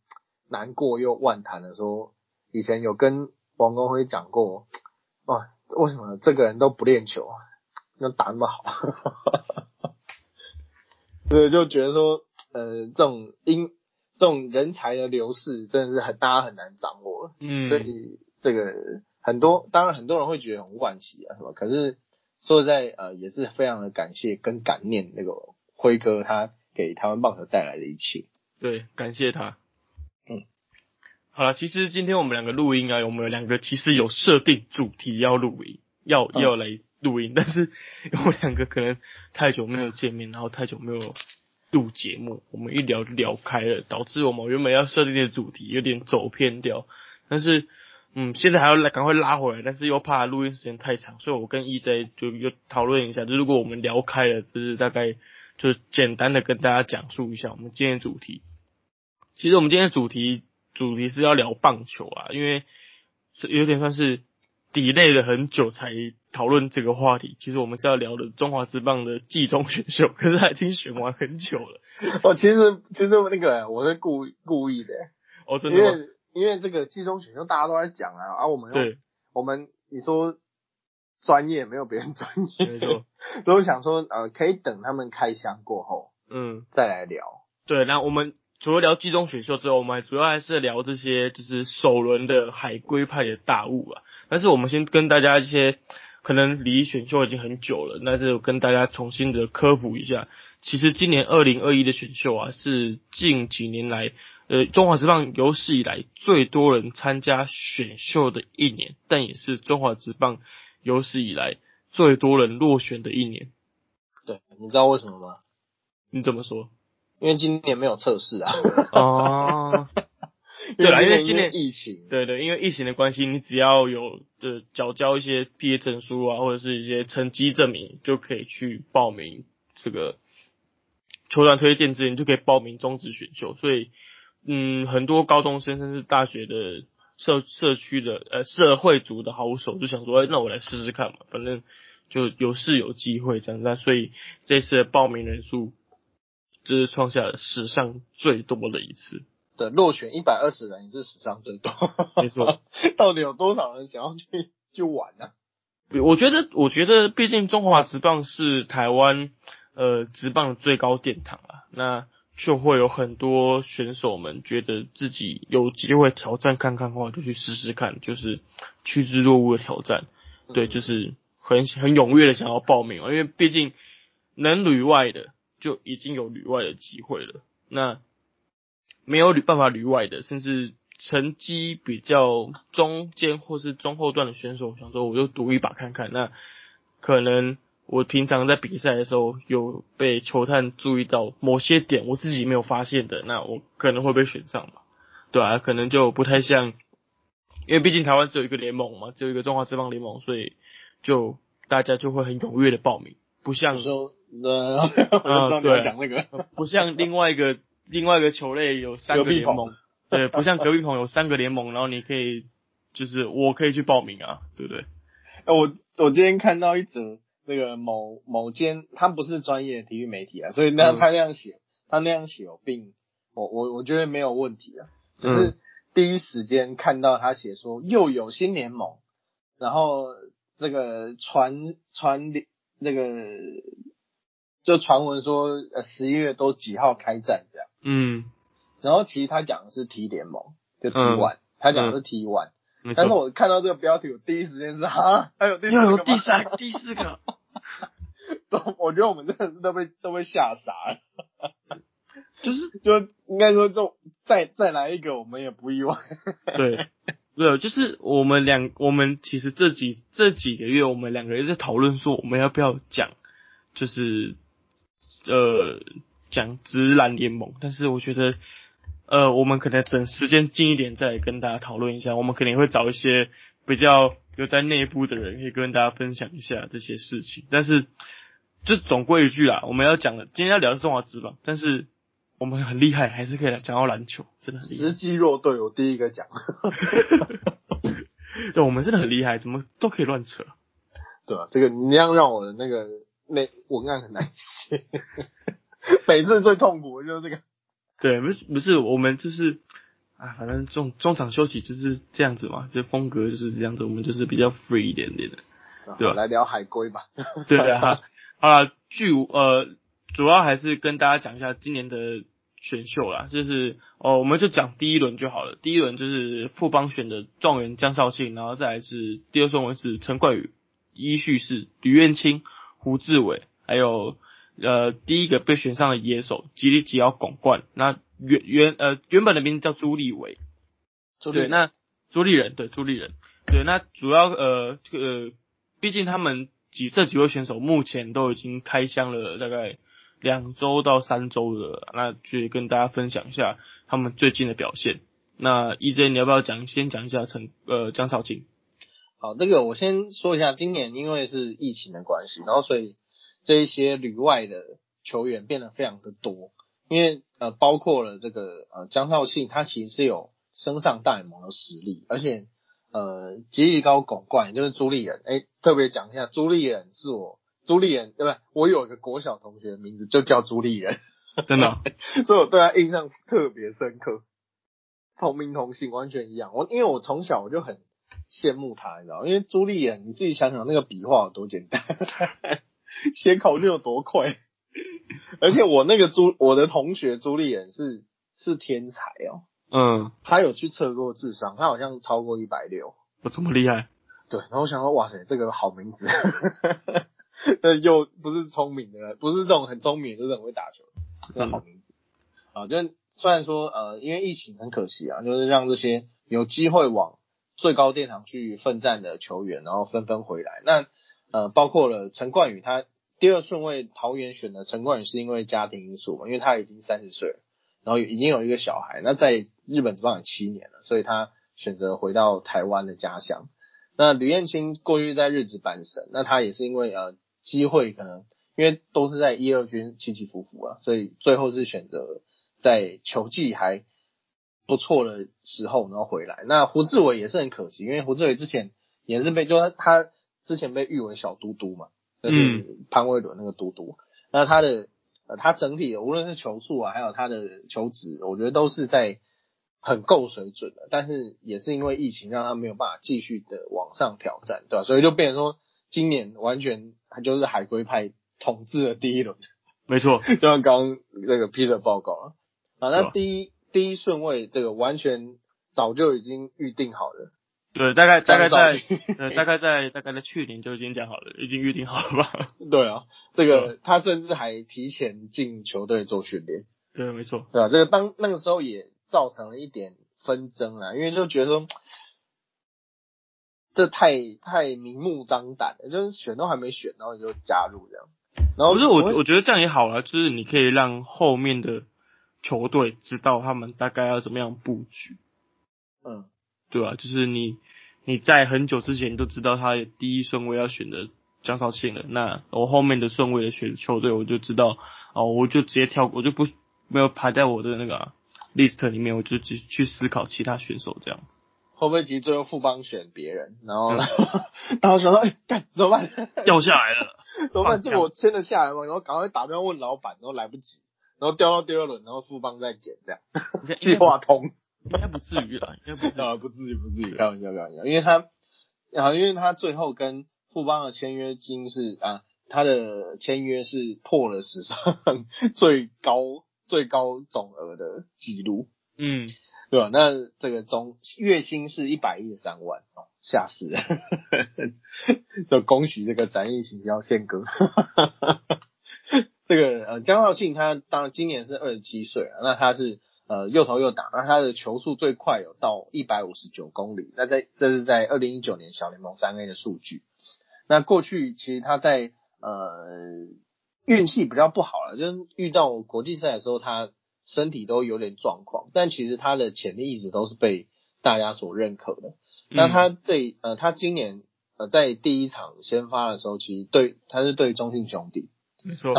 难过又万谈的说，以前有跟王光辉讲过，哇，为什么这个人都不练球啊，能打那么好？对，就觉得说，呃，这种因这种人才的流逝，真的是很大家很难掌握。嗯，所以这个很多当然很多人会觉得很惋惜啊，是吧？可是说实在呃，也是非常的感谢跟感念那个辉哥他给台湾棒球带来的一切。对，感谢他。嗯，好了，其实今天我们两个录音啊，我们有两个其实有设定主题要录音，要要来录音，但是我们两个可能太久没有见面，然后太久没有。录节目，我们一聊就聊开了，导致我们原本要设定的主题有点走偏掉。但是，嗯，现在还要来赶快拉回来，但是又怕录音时间太长，所以我跟 EJ 就又讨论一下，就如果我们聊开了，就是大概就简单的跟大家讲述一下我们今天主题。其实我们今天主题主题是要聊棒球啊，因为有点算是。delay 了很久才讨论这个话题，其实我们是要聊的中华之棒的季中选秀，可是他已经选完很久了。哦，其实其实那个我是故故意的，哦，真的，因为因为这个季中选秀大家都在讲啊，而我们对，我们你说专业没有别人专业，没错，所以我想说呃，可以等他们开箱过后，嗯，再来聊。对，那我们除了聊季中选秀之后，我们主要还是聊这些就是首轮的海归派的大物啊。但是我们先跟大家一些可能离选秀已经很久了，那就跟大家重新的科普一下。其实今年二零二一的选秀啊，是近几年来呃中华职棒有史以来最多人参加选秀的一年，但也是中华职棒有史以来最多人落选的一年。对，你知道为什么吗？你怎么说？因为今年没有测试啊。哦。对啦，因为今年疫情，对对，因为疫情的关系，你只要有的缴交一些毕业证书啊，或者是一些成绩证明，就可以去报名这个球团推荐之前就可以报名中职选秀。所以，嗯，很多高中生甚至大学的社社区的呃社会组的好手就想说，哎，那我来试试看嘛，反正就有事有机会这样。那所以这次的报名人数就是创下了史上最多的一次。对，落选一百二十人也是史上最多。没错，到底有多少人想要去去玩呢？我觉得，我觉得，毕竟中华职棒是台湾呃职棒的最高殿堂啊，那就会有很多选手们觉得自己有机会挑战看看的话，就去试试看，就是趋之若鹜的挑战。对，就是很很踊跃的想要报名啊，因为毕竟能旅外的就已经有旅外的机会了。那没有办法旅外的，甚至成绩比较中间或是中后段的选手，想说我就赌一把看看。那可能我平常在比赛的时候有被球探注意到某些点，我自己没有发现的，那我可能会被选上吧？对啊，可能就不太像，因为毕竟台湾只有一个联盟嘛，只有一个中华职棒联盟，所以就大家就会很踊跃的报名，不像说呃，对，讲那个，不像另外一个。另外一个球类有三个联盟，对，不像隔壁棚有三个联盟，然后你可以，就是我可以去报名啊，对不对？哎，我我今天看到一则那个某某间，他不是专业体育媒体啊，所以那他那样写，他那样写，有病我我我觉得没有问题啊，只是第一时间看到他写说又有新联盟，然后这个传传那个就传闻说呃十一月都几号开战这样。嗯，然后其实他讲的是 T 联盟，就 T one，他讲的是 T one，但是我看到这个标题，我第一时间是啊，还有第四个第三、第四个，都我觉得我们真的是都被都被吓傻了，就是 就应该说，就再再来一个，我们也不意外。对，对，就是我们两，我们其实这几这几个月，我们两个人在讨论说，我们要不要讲，就是呃。讲直男联盟，但是我觉得，呃，我们可能等时间近一点再跟大家讨论一下。我们肯定会找一些比较有在内部的人，可以跟大家分享一下这些事情。但是，就总归一句啦，我们要讲的，今天要聊的是中华职棒，但是我们很厉害，还是可以来讲到篮球，真的是时机弱队，我第一个讲。对，我们真的很厉害，怎么都可以乱扯。对啊，这个你要让我的那个那文案很难写。每次最痛苦的就是这个，对，不是不是，我们就是啊，反正中中场休息就是这样子嘛，就风格就是这样子，我们就是比较 free 一点点的，对吧？来聊海龟吧。对啊，好了，据呃，主要还是跟大家讲一下今年的选秀啦，就是哦，我们就讲第一轮就好了。第一轮就是富邦选的状元江少庆，然后再来是第二顺位是陈冠宇，依序是吕彦青、胡志伟，还有呃第一个被选上的野手吉利吉奥拱冠。那原原呃原本的名字叫朱立伟，对，那朱立人对朱立人，对，那主要呃呃，毕竟他们几这几位选手目前都已经开箱了大概。两周到三周的，那去跟大家分享一下他们最近的表现。那 EJ 你要不要讲？先讲一下陈呃江少卿。好，这个我先说一下，今年因为是疫情的关系，然后所以这一些旅外的球员变得非常的多。因为呃包括了这个呃江少庆，他其实是有升上大联盟的实力，而且呃吉利高拱冠就是朱立人，哎特别讲一下，朱立人是我。朱立人对不对？我有一个国小同学名字就叫朱立人，真的，所以我对他印象特别深刻，同名同姓完全一样。我因为我从小我就很羡慕他，你知道因为朱立人，你自己想想那个笔画有多简单，写考卷有多快，而且我那个朱我的同学朱立人是是天才哦，嗯，他有去测过智商，他好像超过一百六，我这么厉害？对，然后我想说，哇塞，这个好名字。呃，又不是聪明的，不是这种很聪明，就是很会打球，那好名字啊。就虽然说呃，因为疫情很可惜啊，就是让这些有机会往最高殿堂去奋战的球员，然后纷纷回来。那呃，包括了陈冠宇，他第二顺位桃园选的陈冠宇是因为家庭因素嘛，因为他已经三十岁了，然后已经有一个小孩，那在日本职棒七年了，所以他选择回到台湾的家乡。那吕彦青过去在日职板神，那他也是因为呃。机会可能因为都是在一二军起起伏伏啊，所以最后是选择在球技还不错的时候然后回来。那胡志伟也是很可惜，因为胡志伟之前也是被就他之前被誉为小嘟嘟嘛，就是潘威伦那个嘟嘟。那他的呃他整体无论是球速啊，还有他的球质，我觉得都是在很够水准的。但是也是因为疫情让他没有办法继续的往上挑战，对吧？所以就变成说。今年完全他就是海龟派统治了第一轮，没错，就像刚刚那个 Peter 报告了啊，那第一第一顺位这个完全早就已经预定好了，对，大概大概在呃大概在大概在去年就已经讲好了，已经预定好了吧？对啊，这个他甚至还提前进球队做训练，对，没错，对啊，这个当那个时候也造成了一点纷争啊，因为就觉得说。这太太明目张胆了，就是选都还没选，然后你就加入这样。然后不是我，我觉得这样也好了，就是你可以让后面的球队知道他们大概要怎么样布局。嗯，对啊？就是你你在很久之前都知道他第一顺位要选的江少庆了，那我后面的顺位的选球队我就知道哦，我就直接跳，我就不没有排在我的那个 list 里面，我就去去思考其他选手这样子。会不会其实最后副帮选别人，然后 然后想说哎干怎么办？掉下来了，怎么办？这个我签得下来吗？然后赶快打电话问老板，然后来不及，然后掉到第二轮，然后副帮再捡这样，计划通，应该不至于了，应该不至于，不至于不至于，开玩笑开玩笑，因为他啊，因为他最后跟富邦的签约金是啊，他的签约是破了史上 最高最高总额的记录，嗯。对吧？那这个总月薪是一百一十三万哦，吓死人！就恭喜这个展翼行销宪哥。这个呃江浩庆他当然今年是二十七岁啊，那他是呃又投又打，那他的球速最快有到一百五十九公里，那在这是在二零一九年小联盟三 A 的数据。那过去其实他在呃运气比较不好了，就是遇到国际赛的时候他。身体都有点状况，但其实他的潜力一直都是被大家所认可的。那他这呃，他今年呃在第一场先发的时候，其实对他是对中信兄弟，没错。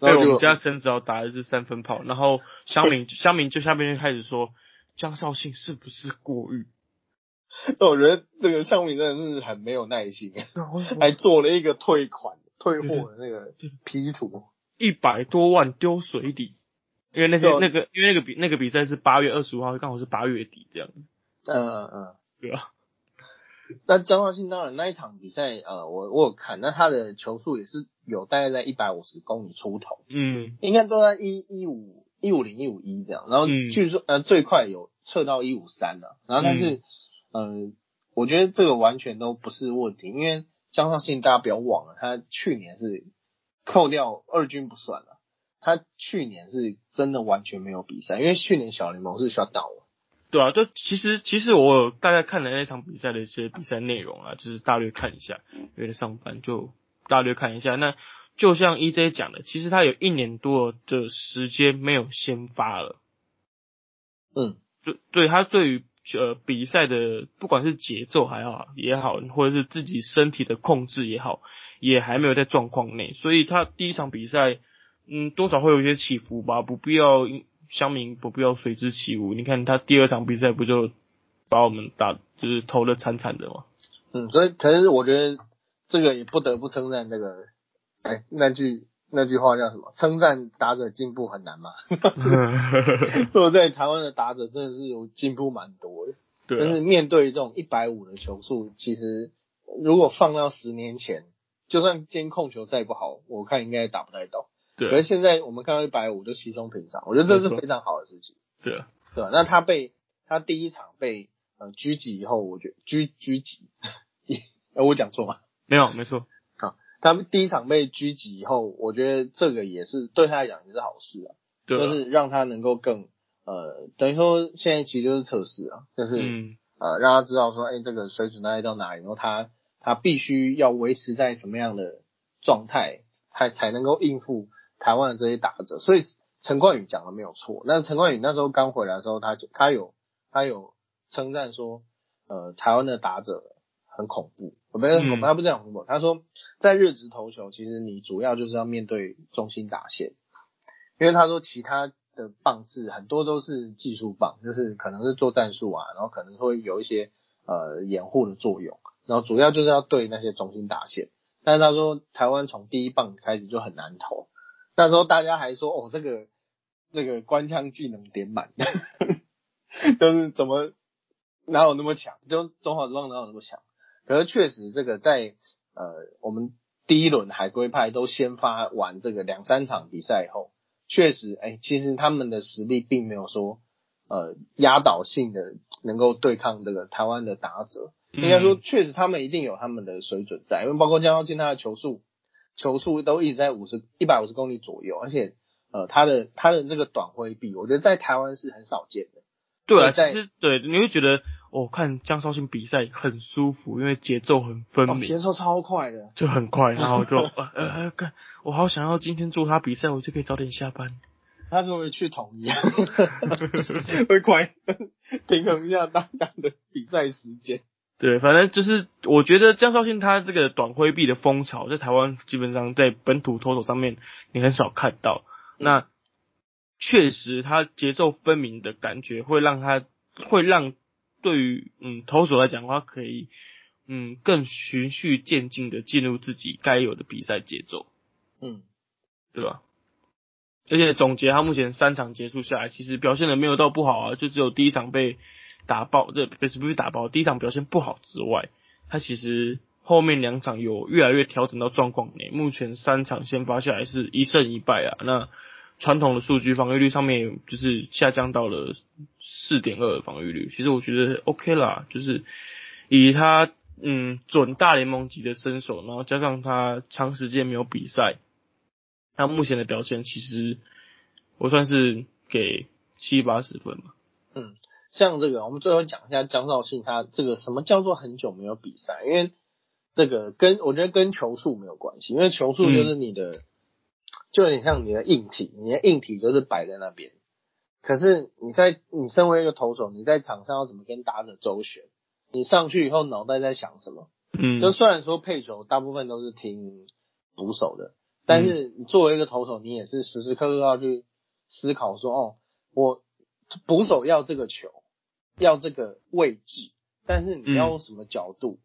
然后我们家陈子豪打的是三分炮，然后香明香明就下面就开始说江绍庆是不是过誉？那我觉得这个香明真的是很没有耐心，还做了一个退款退货的那个 P 图，一百多万丢水底。因为那天那个，因为那个比那个比赛是八月二十五号，刚好是八月底这样子。嗯嗯嗯，对啊。那张浩信当然那一场比赛，呃，我我有看，那他的球速也是有大概在一百五十公里出头。嗯，应该都在一一五一一五零一五一这样，然后据说呃最快有测到一五三了，然后但是嗯，我觉得这个完全都不是问题，因为张少信大家不要忘了，他去年是扣掉二军不算了，他去年是真的完全没有比赛，因为去年小联盟是需要倒了。对啊，就其实其实我大概看了那场比赛的一些比赛内容啊，就是大略看一下，为了上班就大略看一下。那就像 EJ 讲的，其实他有一年多的时间没有先发了。嗯，对，对他对于呃比赛的不管是节奏还好也好，或者是自己身体的控制也好，也还没有在状况内，所以他第一场比赛，嗯，多少会有一些起伏吧，不必要。乡民不必要随之起舞。你看他第二场比赛不就把我们打就是投的惨惨的吗？嗯，所以可是我觉得这个也不得不称赞那个，哎，那句那句话叫什么？称赞打者进步很难嘛。坐在台湾的打者真的是有进步蛮多的。对。但是面对这种一百五的球速，其实如果放到十年前，就算监控球再不好，我看应该打不太到。对，可是现在我们看到一百五就稀松平常，我觉得这是非常好的事情。对，对吧？那他被他第一场被呃狙击以后，我觉得狙狙击，呃 我讲错吗？没有，没错。啊，他们第一场被狙击以后，我觉得这个也是对他来讲也是好事啊，就是让他能够更呃等于说现在其实就是测试啊，就是呃让他知道说，哎，这个水准大概到哪里，然后他他必须要维持在什么样的状态，才才能够应付。台湾的这些打者，所以陈冠宇讲的没有错。那陈冠宇那时候刚回来的时候，他就他有他有称赞说，呃，台湾的打者很恐怖，我没有，他不这样恐怖。他说，在日职投球，其实你主要就是要面对中心打线，因为他说其他的棒次很多都是技术棒，就是可能是做战术啊，然后可能会有一些呃掩护的作用，然后主要就是要对那些中心打线。但是他说，台湾从第一棒开始就很难投。那时候大家还说哦，这个这个官腔技能点满，就是怎么哪有那么强？就中华之棒哪有那么强？可是确实，这个在呃我们第一轮海龟派都先发完这个两三场比赛以后，确实哎，其实他们的实力并没有说呃压倒性的能够对抗这个台湾的打者。应该说，确实他们一定有他们的水准在，因为包括江耀庆他的球速。球速都一直在五十一百五十公里左右，而且呃，他的他的这个短挥臂，我觉得在台湾是很少见的。对啊，其实对，你会觉得我看江少庆比赛很舒服，因为节奏很分明，节奏超快的，就很快，然后就呃 呃，看我好想要今天做他比赛，我就可以早点下班。他会不会去统一？会快平衡一下大家的比赛时间。对，反正就是我觉得江绍庆他这个短挥臂的风潮，在台湾基本上在本土投手上面你很少看到。那确实他节奏分明的感觉，会让他会让对于嗯投手来讲的话，可以嗯更循序渐进的进入自己该有的比赛节奏。嗯，对吧？而且总结他目前三场结束下来，其实表现的没有到不好啊，就只有第一场被。打爆这不是不是打爆，第一场表现不好之外，他其实后面两场有越来越调整到状况内。目前三场先发下来是一胜一败啊，那传统的数据防御率上面就是下降到了四点二的防御率。其实我觉得 OK 啦，就是以他嗯准大联盟级的身手，然后加上他长时间没有比赛，他目前的表现其实我算是给七八十分吧。嗯。像这个，我们最后讲一下江兆信，他这个什么叫做很久没有比赛？因为这个跟我觉得跟球速没有关系，因为球速就是你的，就有点像你的硬体，你的硬体就是摆在那边。可是你在你身为一个投手，你在场上要怎么跟打者周旋？你上去以后脑袋在想什么？嗯，就虽然说配球大部分都是听捕手的，但是你作为一个投手，你也是时时刻刻要去思考说，哦，我捕手要这个球。要这个位置，但是你要用什么角度，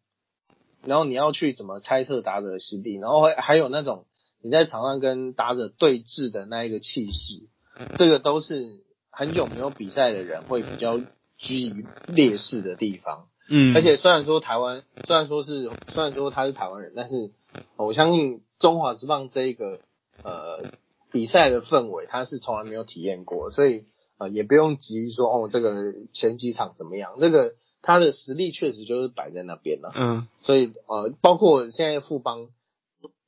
然后你要去怎么猜测打者的实力，然后还还有那种你在场上跟打者对峙的那一个气势，这个都是很久没有比赛的人会比较居于劣势的地方。嗯，而且虽然说台湾虽然说是虽然说他是台湾人，但是我相信中华之棒这一个呃比赛的氛围他是从来没有体验过，所以呃也不用急于说哦这个前几场怎么样，这个他的实力确实就是摆在那边了。嗯，所以呃包括现在富邦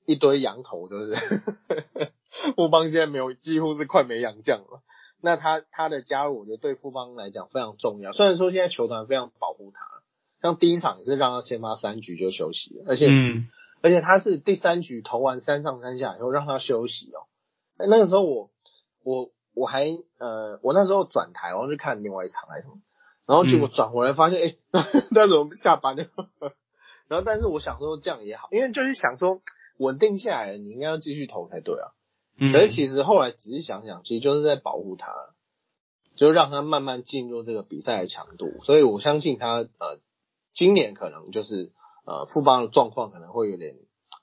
一堆羊头，对不对？富邦现在没有，几乎是快没洋将了。那他他的加入，我觉得对富邦来讲非常重要。虽然说现在球团非常保护他，像第一场也是让他先发三局就休息了，而且而且他是第三局投完三上三下以后让他休息哦。哎，那个时候我我我还呃，我那时候转台，然后去看另外一场还是什么，然后结果转回来发现，哎，那怎么下班了？然后但是我想说这样也好，因为就是想说稳定下来，你应该要继续投才对啊。可是其实后来仔细想想，其实就是在保护他，就让他慢慢进入这个比赛的强度。所以我相信他呃，今年可能就是呃，富邦的状况可能会有点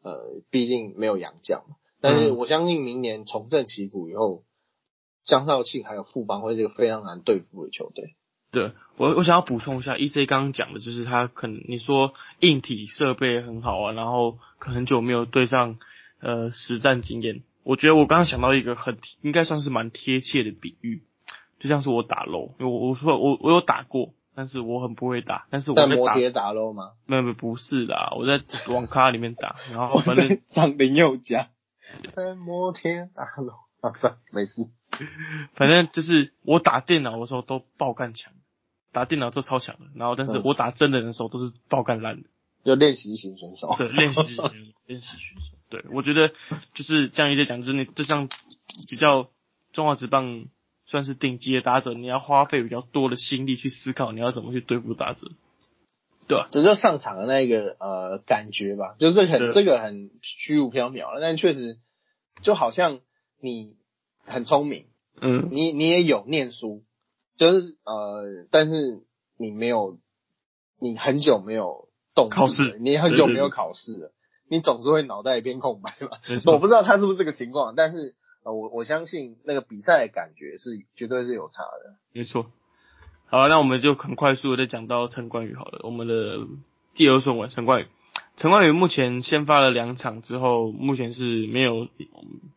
呃，毕竟没有洋将。但是我相信明年重振旗鼓以后，江少庆还有富邦会是一个非常难对付的球队。对我，我想要补充一下，E C 刚刚讲的就是他可能你说硬体设备很好啊，然后可很久没有对上呃实战经验。我觉得我刚刚想到一个很应该算是蛮贴切的比喻，就像是我打漏，我我说我我有打过，但是我很不会打，但是我在摩铁打漏吗？没有没有不是啦，我在网咖里面打，然后反正张林宥嘉在摩天打漏，啊算没事，反正就是我打电脑的时候都爆干强，打电脑都超强的，然后但是我打真人的时候都是爆干烂的，就练习型选手，对练习型练习选手。对，我觉得就是这样一直讲，就是你就像比较中华职棒算是顶级的打者，你要花费比较多的心力去思考你要怎么去对付打者，对吧？这就上场的那个呃感觉吧，就是很这个很虚无缥缈了，但确实就好像你很聪明，嗯，你你也有念书，就是呃，但是你没有，你很久没有动考试，你很久没有考试了。你总是会脑袋一片空白嘛？我不知道他是不是这个情况，但是呃，我我相信那个比赛的感觉是绝对是有差的。没错。好，那我们就很快速的再讲到陈冠宇好了，我们的第二顺位陈冠宇。陈冠宇目前先发了两场之后，目前是没有，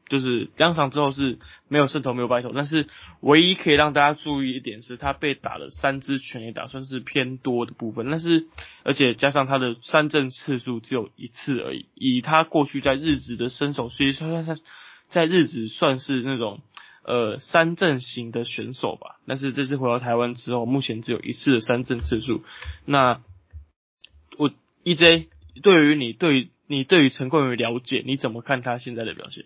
就是两场之后是没有胜投没有败投，但是唯一可以让大家注意一点是，他被打了三支全垒打，算是偏多的部分。但是而且加上他的三振次数只有一次而已，以他过去在日职的身手，所以说他在日职算是那种呃三振型的选手吧。但是这次回到台湾之后，目前只有一次的三振次数。那我 EJ。对于你对你对于陈冠宇了解，你怎么看他现在的表现？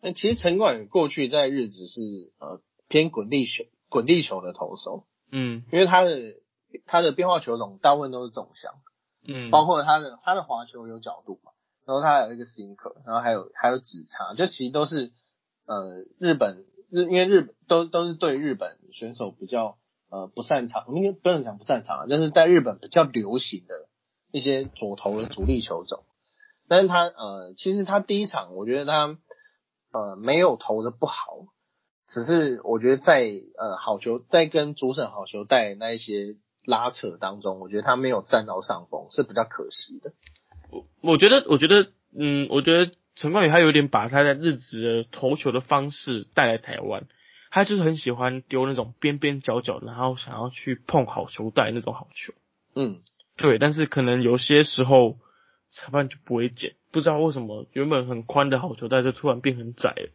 那其实陈冠宇过去在日子是呃偏滚地球滚地球的投手，嗯，因为他的他的变化球种大部分都是纵向，嗯，包括他的他的滑球有角度嘛，然后他还有一个 sinker，然后还有还有指叉，就其实都是呃日本日因为日本都都是对日本选手比较呃不擅长，应该不能讲不擅长，就是在日本比较流行的。一些左投的主力球种，但是他呃，其实他第一场我觉得他呃没有投的不好，只是我觉得在呃好球在跟主审好球带那一些拉扯当中，我觉得他没有占到上风，是比较可惜的。我我觉得我觉得嗯，我觉得陈冠宇他有点把他在日职的投球的方式带来台湾，他就是很喜欢丢那种边边角角，然后想要去碰好球带那种好球，嗯。对，但是可能有些时候裁判就不会剪，不知道为什么原本很宽的好球带就突然变很窄了，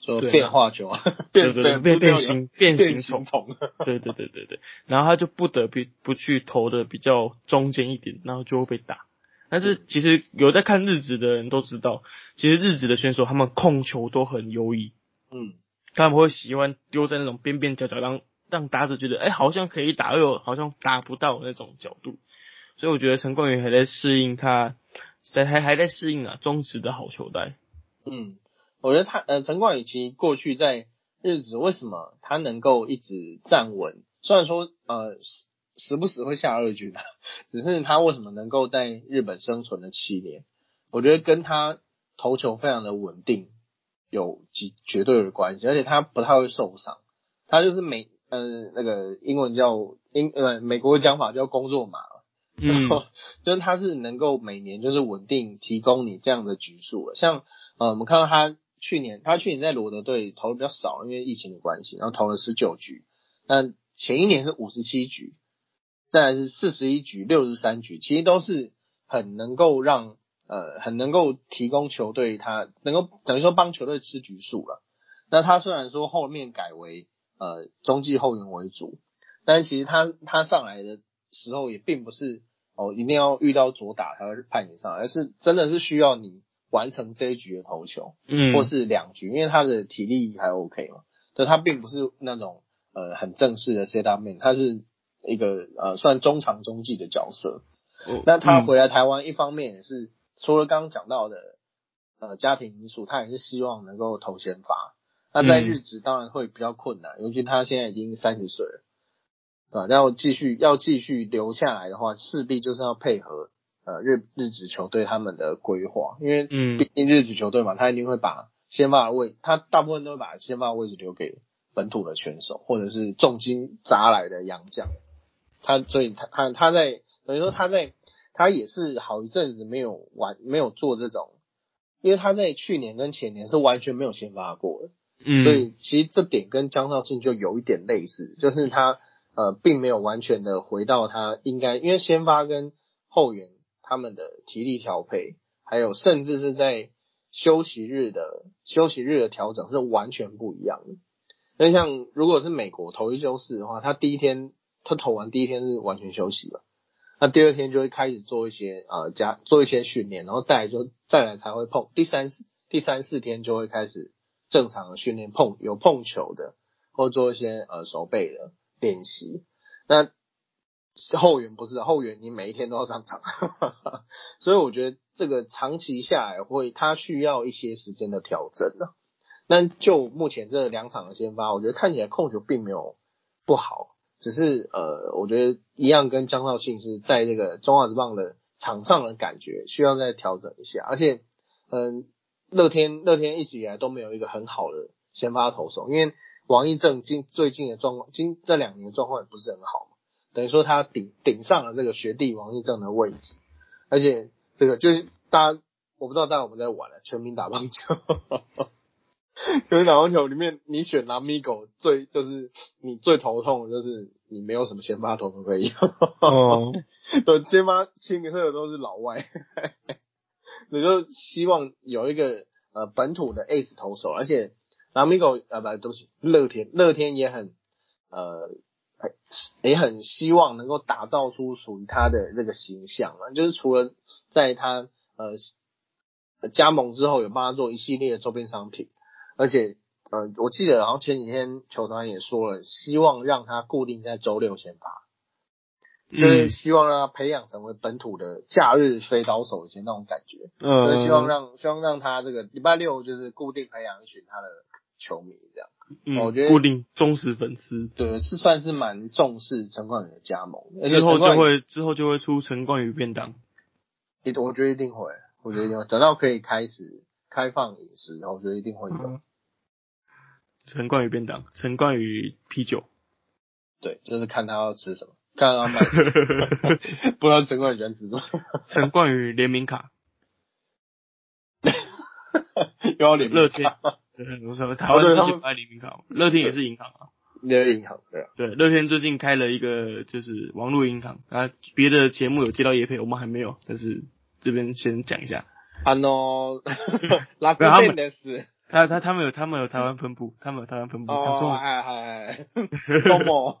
说变化球啊，对对 对，变变形变形虫，对对对对对，然后他就不得不不去投的比较中间一点，然后就会被打。但是其实有在看日子的人都知道，其实日子的选手他们控球都很优异，嗯，他们会喜欢丢在那种边边角角让。让打者觉得，哎，好像可以打，又好像打不到那种角度，所以我觉得陈冠宇还在适应他，在还还在适应啊中职的好球带。嗯，我觉得他呃陈冠宇其实过去在日子为什么他能够一直站稳？虽然说呃时时不时会下二军，只是他为什么能够在日本生存了七年？我觉得跟他投球非常的稳定有极绝对的关系，而且他不太会受伤，他就是每。呃，那个英文叫英呃，美国的讲法叫工作码，嗯，就是他是能够每年就是稳定提供你这样的局数了。像呃，我们看到他去年他去年在罗德队投的比较少，因为疫情的关系，然后投了十九局。那前一年是五十七局，再来是四十一局、六十三局，其实都是很能够让呃很能够提供球队他能够等于说帮球队吃局数了。那他虽然说后面改为呃中继后援为主，但其实他他上来的时候也并不是哦一定要遇到左打才会派你上来，而是真的是需要你完成这一局的投球，嗯，或是两局，因为他的体力还 OK 嘛，就他并不是那种。呃，很正式的 set up man，他是一个呃算中长中继的角色。那他回来台湾，一方面也是除了刚刚讲到的呃家庭因素，他也是希望能够投先发。那在日职当然会比较困难，尤其他现在已经三十岁了，啊，要继续要继续留下来的话，势必就是要配合呃日日职球队他们的规划，因为毕竟日职球队嘛，他一定会把先发位，他大部分都会把先发位置留给。本土的选手，或者是重金砸来的洋将，他所以他他他在等于说他在他也是好一阵子没有玩没有做这种，因为他在去年跟前年是完全没有先发过的，所以其实这点跟江兆庆就有一点类似，就是他呃并没有完全的回到他应该，因为先发跟后援他们的体力调配，还有甚至是在休息日的休息日的调整是完全不一样的。那像如果是美国投一休四的话，他第一天他投完第一天是完全休息了，那第二天就会开始做一些呃加做一些训练，然后再来就再来才会碰第三四第三四天就会开始正常的训练碰有碰球的或做一些呃手背的练习。那后援不是后援，你每一天都要上场，所以我觉得这个长期下来会他需要一些时间的调整呢。那就目前这两场的先发，我觉得看起来控球并没有不好，只是呃，我觉得一样跟江少庆是在这个中华职棒的场上的感觉需要再调整一下，而且嗯，乐天乐天一直以来都没有一个很好的先发投手，因为王义正今最近的状况，今这两年的状况也不是很好嘛，等于说他顶顶上了这个学弟王义正的位置，而且这个就是大家我不知道大家有没有在玩了全民打棒球。全民打棒球里面，你选拿米狗最就是你最头痛的就是你没有什么先发投手可以。哦，对，先发清一色的都是老外，你就希望有一个呃本土的 ace 投手，而且拿米狗呃不，对不起，乐天乐天也很呃也很希望能够打造出属于他的这个形象嘛，就是除了在他呃加盟之后有帮他做一系列的周边商品。而且，呃，我记得好像前几天球团也说了，希望让他固定在周六先发，就是希望让他培养成为本土的假日飞刀手以前那种感觉。嗯，就是希望让希望让他这个礼拜六就是固定培养一群他的球迷这样。嗯，我觉得固定忠实粉丝，对，是算是蛮重视陈冠宇的加盟。之后就会之后就会出陈冠宇便当。一，我觉得一定会，我觉得一定会，等到可以开始。开放饮食，然后我觉得一定会有陈冠宇便当，陈冠宇啤酒，对，就是看他要吃什么，看他买，不知道陈冠宇喜欢吃什么。陈冠宇联名卡，又要联乐天，对，台湾他们买联名卡，乐天也是银行啊，也是银行，对啊，对，乐天最近开了一个就是网络银行。啊，别的节目有接到叶配，我们还没有，但是这边先讲一下。啊喏，拉克店的是，他他他们有他们有台湾分部，他们有台湾分部。哦，哎哎哎，多么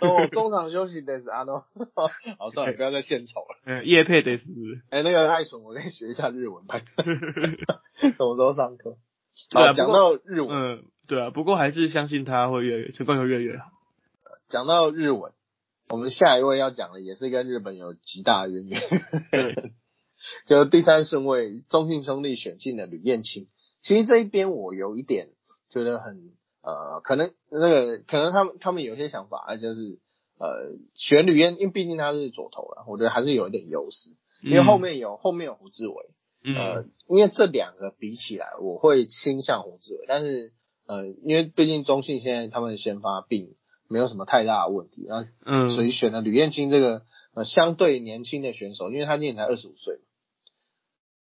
多么，中场休息的是啊喏，好算了，不要再献丑了。嗯，叶佩的是，哎，那个爱笋，我跟你学一下日文吧。什么时候上课？好，讲到日文，嗯，对啊，不过还是相信他会越越成功越越好。讲到日文，我们下一位要讲的也是跟日本有极大渊源。就第三顺位，中信兄弟选进了吕彦青。其实这一边我有一点觉得很呃，可能那个可能他们他们有些想法，就是呃选吕燕，因为毕竟他是左投了，我觉得还是有一点优势。因为后面有后面有胡志伟，呃，因为这两个比起来，我会倾向胡志伟。但是呃，因为毕竟中信现在他们的先发并没有什么太大的问题，然后所以选了吕燕青这个呃相对年轻的选手，因为他今年才二十五岁。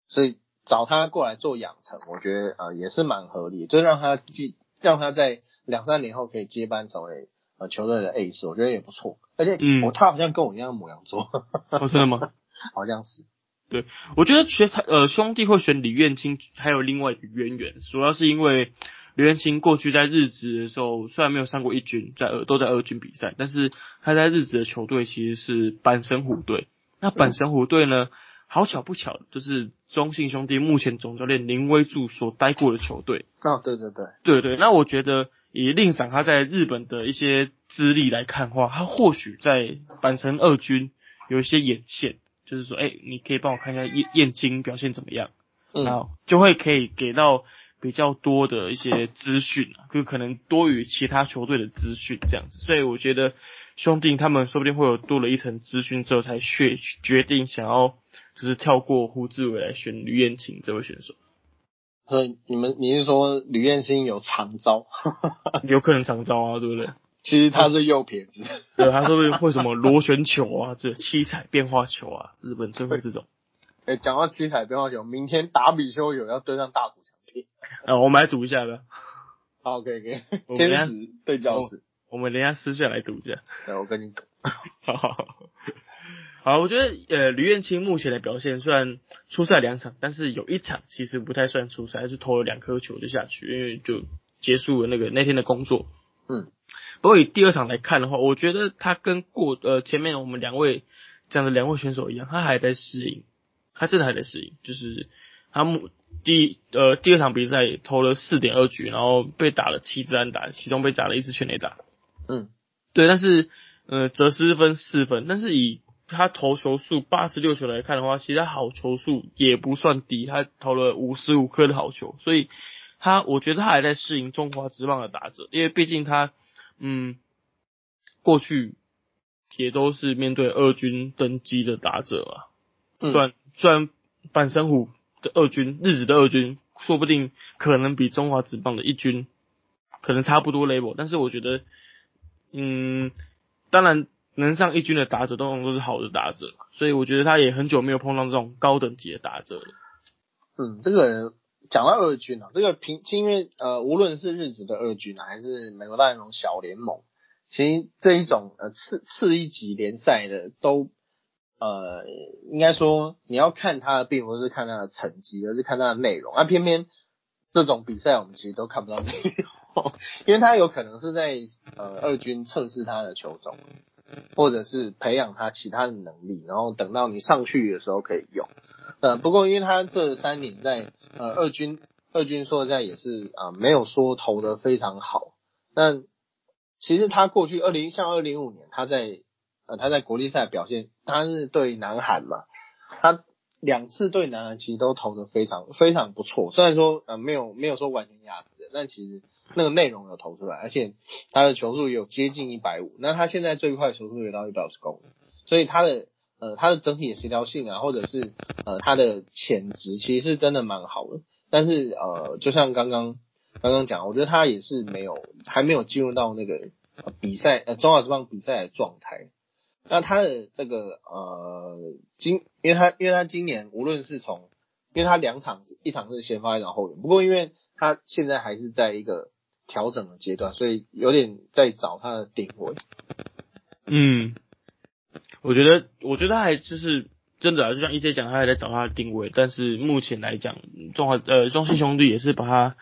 所以找他过来做养成，我觉得呃也是蛮合理，就让他继让他在两三年后可以接班成为呃球队的 ace，我觉得也不错。而且嗯他好像跟我一样母羊座，真的吗？好像是。对，我觉得学他呃兄弟会选李彦清，还有另外一个渊源，主要是因为李彦清过去在日职的时候，虽然没有上过一军，在二都在二军比赛，但是他在日职的球队其实是阪神虎队。那阪神虎队呢？好巧不巧，就是中信兄弟目前总教练林威柱所待过的球队。哦，对对对，对对。那我觉得以令赏他在日本的一些资历来看的话，他或许在板城二军有一些眼线，就是说，哎，你可以帮我看一下燕燕京表现怎么样，嗯，就会可以给到比较多的一些资讯啊，就可能多于其他球队的资讯这样子。所以我觉得兄弟他们说不定会有多了一层资讯之后，才决决定想要。就是跳过胡志伟来选吕彦青这位选手，所以你们你是说吕彦青有长招？有可能长招啊，对不对？其实他是右撇子，对，他说会什么螺旋球啊，这七彩变化球啊，日本最会这种。哎，讲到七彩变化球，明天打比修有要对上大谷翔平，啊，我们来赌一下吧。好，可以可以。天使对教室，我们等下私下来赌一下。对，我跟你赌。好。好，我觉得呃，吕彦青目前的表现虽然出赛两场，但是有一场其实不太算出赛，是投了两颗球就下去，因为就结束了那个那天的工作。嗯，不过以第二场来看的话，我觉得他跟过呃前面我们两位这样的两位选手一样，他还在适应，他真的还在适应，就是他目第呃第二场比赛投了四点二局，然后被打了七支安打，其中被打了一支全垒打。嗯，对，但是呃得失分四分，但是以他投球数八十六球来看的话，其实他好球数也不算低，他投了五十五颗的好球，所以他我觉得他还在适应中华职棒的打者，因为毕竟他嗯过去也都是面对二军登基的打者啊，虽然虽然板神虎的二军日子的二军说不定可能比中华职棒的一军可能差不多 level，但是我觉得嗯当然。能上一军的打者，通常都是好的打者，所以我觉得他也很久没有碰到这种高等级的打者了。嗯，这个讲到二军啊，这个平，因为呃，无论是日子的二军啊，还是美国大联盟小联盟，其实这一种呃次次一级联赛的，都呃，应该说你要看他的，并不是看他的成绩，而是看他的内容。啊，偏偏这种比赛我们其实都看不到内容，因为他有可能是在呃二军测试他的球种。或者是培养他其他的能力，然后等到你上去的时候可以用。呃，不过因为他这三年在呃二军，二军说实在也是啊，没有说投的非常好。但其实他过去二零像二零五年他在呃他在国际赛表现，他是对南韩嘛，他两次对南韩其实都投的非常非常不错。虽然说呃没有没有说完全压制，但其实。那个内容有投出来，而且他的球速也有接近一百五，那他现在最快球速也到一百五十公里，所以他的呃他的整体的协调性啊，或者是呃他的潜质其实是真的蛮好的，但是呃就像刚刚刚刚讲，我觉得他也是没有还没有进入到那个比赛呃中华职棒比赛的状态，那他的这个呃今因为他因为他今年无论是从因为他两场一场是先发一场后援，不过因为他现在还是在一个调整的阶段，所以有点在找他的定位。嗯，我觉得，我觉得还就是真的，就像一 J 讲，他还在找他的定位。但是目前来讲，中华呃中信兄弟也是把他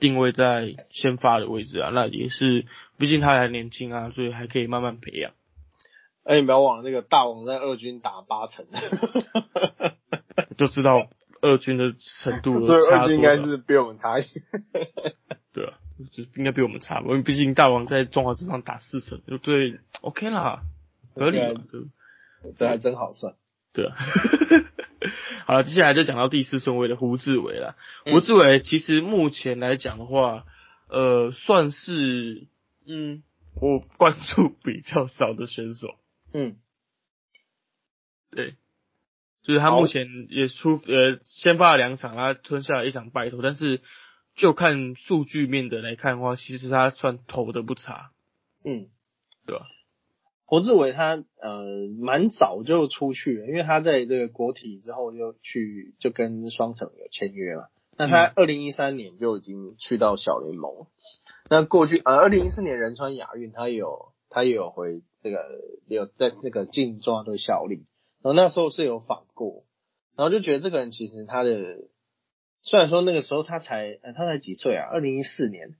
定位在先发的位置啊。那也是，毕竟他还年轻啊，所以还可以慢慢培养。哎，你不要忘了那个大王在二军打八成，就知道二军的程度。所以二军应该是比我们差一点。对啊。就应该比我们差，因为毕竟大王在中华之上打四成，就对，OK 啦，合理嘛，这还真好算。对啊，好了，接下来就讲到第四顺位的胡志伟了。胡志伟其实目前来讲的话，呃，算是嗯，我关注比较少的选手。嗯，对，就是他目前也出呃先发了两场，他吞下了一场败投，但是。就看数据面的来看的话，其实他算投的不差，嗯，对吧？侯志伟他呃蛮早就出去了，因为他在这个国体之后就去就跟双城有签约嘛。那他二零一三年就已经去到小联盟。那过去呃二零一四年仁川亚运，他有他也有回这个有在这个进中华队效力。然后那时候是有访过，然后就觉得这个人其实他的虽然说那个时候他才他才几岁啊？二零一四年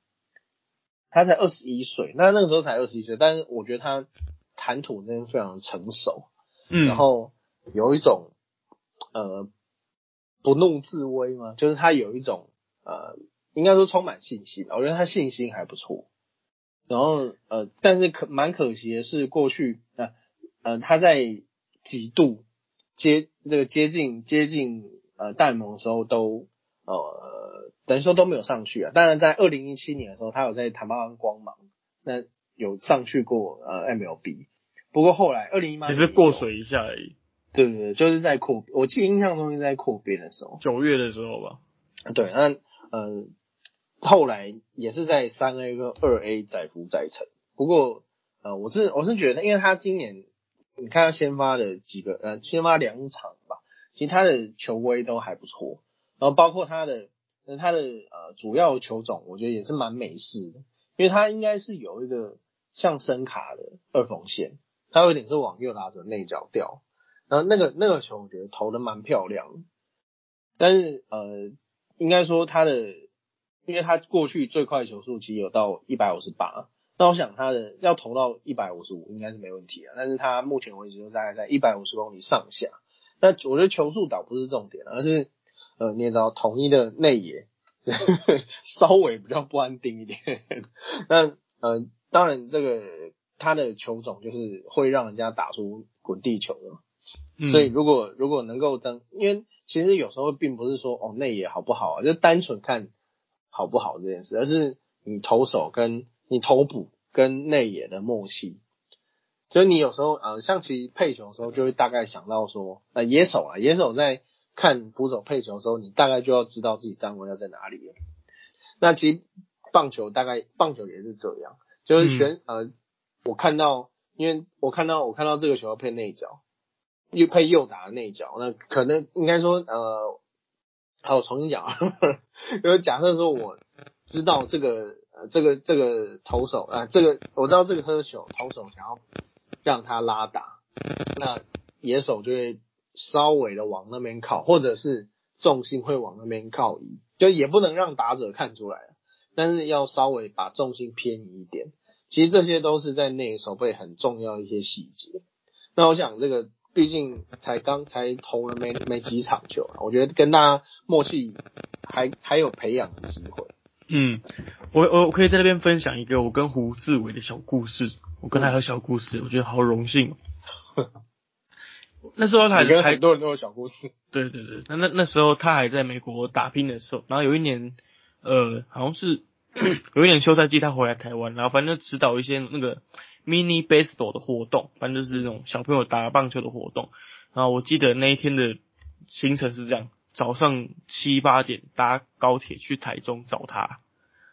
他才二十一岁，那那个时候才二十一岁，但是我觉得他。谈吐那边非常成熟，嗯，然后有一种呃不怒自威嘛，就是他有一种呃应该说充满信心，我觉得他信心还不错。然后呃，但是可蛮可惜的是，过去呃呃他在几度接这个接近接近呃大联盟的时候都呃等于说都没有上去啊。当然在二零一七年的时候，他有在坦巴湾光芒那。有上去过呃 MLB，不过后来二零一八也是过水一下而已。对对对，就是在扩，我记得印象中是在扩编的时候，九月的时候吧。对，那呃后来也是在三 A 跟二 A 载浮载沉。不过呃我是我是觉得，因为他今年你看他先发的几个呃先发两场吧，其实他的球威都还不错，然后包括他的那他的呃主要球种，我觉得也是蛮美式的，因为他应该是有一个。像声卡的二缝线，它有点是往右拉着内角掉，然后那个那个球我觉得投的蛮漂亮，但是呃，应该说他的，因为他过去最快球速其实有到一百五十八，那我想他的要投到一百五十五应该是没问题啊，但是他目前为止就大概在一百五十公里上下，那我觉得球速倒不是重点，而是呃，你知道统一的内野 稍微比较不安定一点，那呃。当然，这个他的球种就是会让人家打出滚地球的嘛，所以如果如果能够增，因为其实有时候并不是说哦内野好不好啊，就单纯看好不好这件事，而是你投手跟你投捕跟内野的默契。所以你有时候呃，像其实配球的时候，就会大概想到说，呃野手啊，野手在看捕手配球的时候，你大概就要知道自己站位要在哪里了。那其实棒球大概棒球也是这样。就是选呃，我看到，因为我看到我看到这个球要配内角，又配右打的内角，那可能应该说呃，好，我重新讲啊，就是假设说我知道这个这个这个投手啊，这个我知道这个喝酒投手想要让他拉打，那野手就会稍微的往那边靠，或者是重心会往那边靠移，就也不能让打者看出来，但是要稍微把重心偏移一点。其实这些都是在内手背很重要一些细节。那我想这个毕竟才刚才投了没没几场球，我觉得跟大家默契还还有培养的机会。嗯，我我我可以在那边分享一个我跟胡志伟的小故事。我跟他有小故事，我觉得好荣幸。那时候他还很多人都有小故事。对对对，那那那时候他还在美国打拼的时候，然后有一年，呃，好像是。有一年休赛季，他回来台湾，然后反正就指导一些那个 mini baseball 的活动，反正就是那种小朋友打棒球的活动。然后我记得那一天的行程是这样：早上七八点搭高铁去台中找他，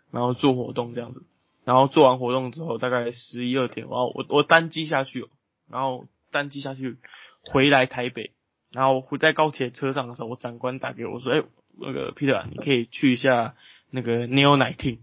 然后做活动这样子。然后做完活动之后，大概十一二点，然后我我单机下去，然后单机下去回来台北，然后回在高铁车上的时候，我长官打给我说：“哎，那个 Peter，你可以去一下那个 Neo Nineteen。”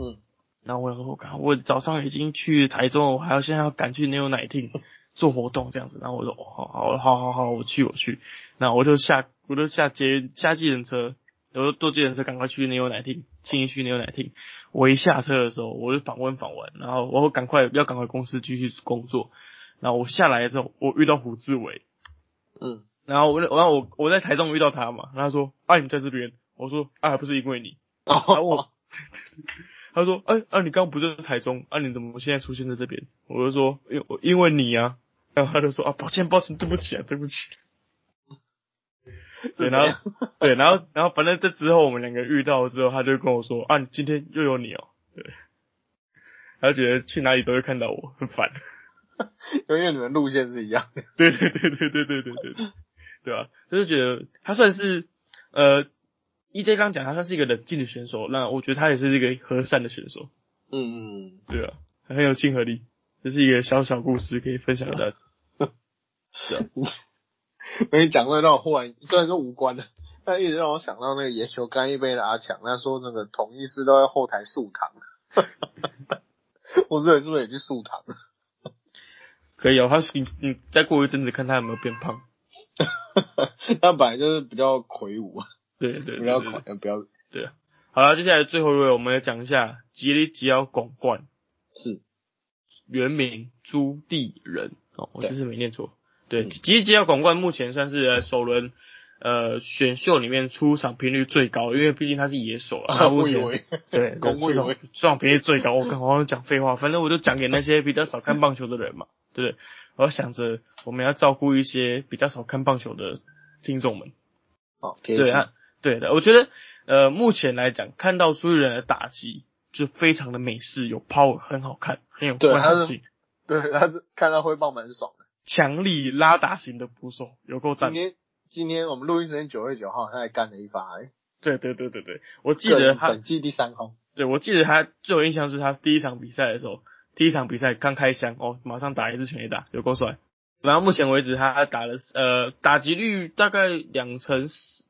嗯，然后我我刚我早上已经去台中，我还要现在要赶去 Neo Nighting 做活动这样子，然后我说好好好好好，我去我去，那我就下我就下接下计程车，我就坐计程车赶快去牛奶厅，轻易去牛奶厅。我一下车的时候，我就访问访问，然后我赶快要赶快公司继续工作。然后我下来的时候，我遇到胡志伟，嗯，然后我然后我我在台中遇到他嘛，然后他说啊你在这边，我说啊还不是因为你，然后我。他说：“哎，啊，你刚刚不是在台中？啊，你怎么现在出现在这边？”我就说：“因因为你啊。”然后他就说：“啊，抱歉，抱歉，对不起啊，对不起。” 对，然后对，然后然后反正这之后我们两个遇到之后，他就跟我说：“啊，今天又有你哦。”对，他觉得去哪里都会看到我，很烦。因为你们路线是一样的。对对对对对对对对，对吧？就是觉得他算是呃。E J 刚讲他算是一个冷静的选手，那我觉得他也是一个和善的选手。嗯嗯，对啊，很有亲和力，这是一个小小故事，可以分享给大家。我你讲的让我忽然虽然说无关的，但一直让我想到那个野球干一杯的阿强，他说那个统一师都在后台漱糖。我这里是不是也去漱糖？可以哦，他你你再过一阵子看他有没有变胖。他本来就是比较魁梧，对对，比较魁，不要对。好了，接下来最后一位，我们来讲一下吉利吉奥广冠，是原名朱棣仁哦，我这是没念错。对，吉利吉尔广冠目前算是首轮呃选秀里面出场频率最高，因为毕竟他是野手啊。对，出场出场频率最高。我刚好像讲废话，反正我就讲给那些比较少看棒球的人嘛，对不对？我想着我们要照顾一些比较少看棒球的听众们。哦，对啊，对的，我觉得。呃，目前来讲，看到朱一人的打击就非常的美式，有 power，很好看，很有观赏性。对，他是看到挥棒蛮爽的。强力拉打型的捕手，有够赞。今天今天我们录音时间九月九号，他还干了一发。对对对对对，我记得他本季第三轰。对，我记得他最有印象是他第一场比赛的时候，第一场比赛刚开箱哦，马上打一支全垒打，有够帅。然后目前为止，他打了呃打击率大概两成四。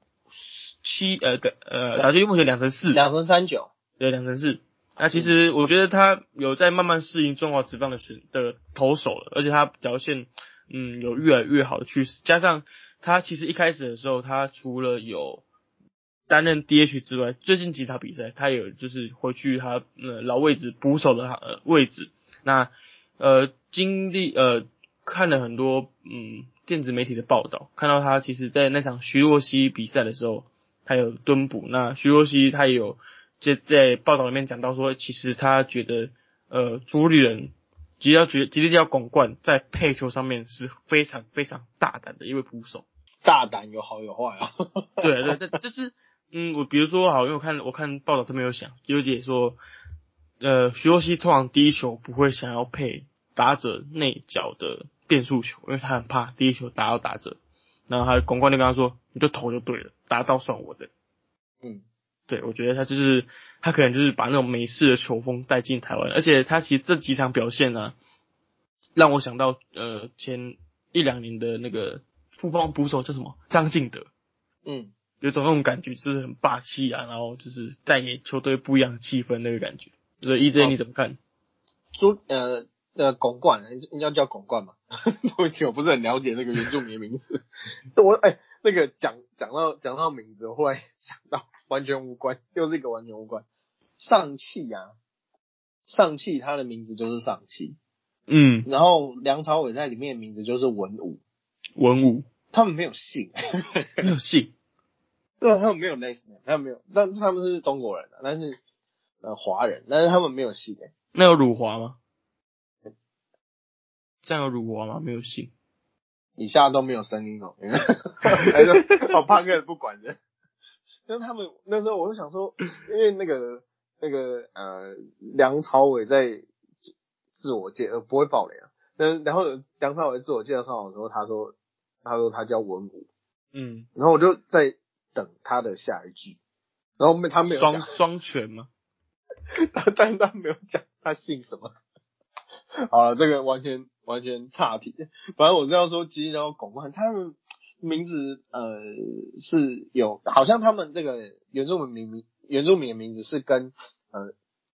七呃个呃打击率目前两成四，两成三九，对两成四。那其实我觉得他有在慢慢适应中华职棒的选的投手了，而且他表现嗯有越来越好的趋势。加上他其实一开始的时候，他除了有担任 DH 之外，最近几场比赛他有就是回去他呃老位置捕手的呃位置。那呃经历呃看了很多嗯电子媒体的报道，看到他其实在那场徐若曦比赛的时候。他有蹲捕，那徐若曦他也有在在报道里面讲到说，其实他觉得呃主理人吉要觉吉利要广冠在配球上面是非常非常大胆的一位捕手，大胆有好有坏啊。对对对，就是嗯，我比如说好，因为我看我看报道他没有想，有姐说呃徐若曦通常第一球不会想要配打者内角的变速球，因为他很怕第一球打到打者。然后他广冠就跟他说：“你就投就对了，打到算我的。”嗯，对，我觉得他就是他可能就是把那种美式的球风带进台湾，而且他其实这几场表现呢，让我想到呃前一两年的那个富邦捕手叫什么张敬德，嗯，有种那种感觉就是很霸气啊，然后就是带给球队不一样的气氛那个感觉。所以 EJ 你怎么看？朱呃。呃，巩冠，应该叫巩冠嘛？对不起，我不是很了解那个原住民的名字。我哎，那个讲讲到讲到名字，我忽然想到，完全无关，又是一个完全无关。上汽啊，上汽，它的名字就是上汽。嗯。然后梁朝伟在里面的名字就是文武。文武。他们没有姓。没有姓。对啊，他们没有类似，他们没有，但他们是中国人，但是呃华人，但是他们没有姓。那有辱华吗？这样有辱华吗？没有姓，以下都没有声音哦。还是好怕个人不管的。因为他们那时候我就想说，因为那个那个呃梁朝伟在自我介呃不会爆雷啊。嗯，然后梁朝伟自我介绍上的时候，他说他说他叫文武，嗯，然后我就在等他的下一句，然后没他没有双双全吗？但是他没有讲他姓什么。好了，这个完全完全差题。反正我是要说，其实然后巩冠，他们名字呃是有，好像他们这个原住民名原住民的名字是跟呃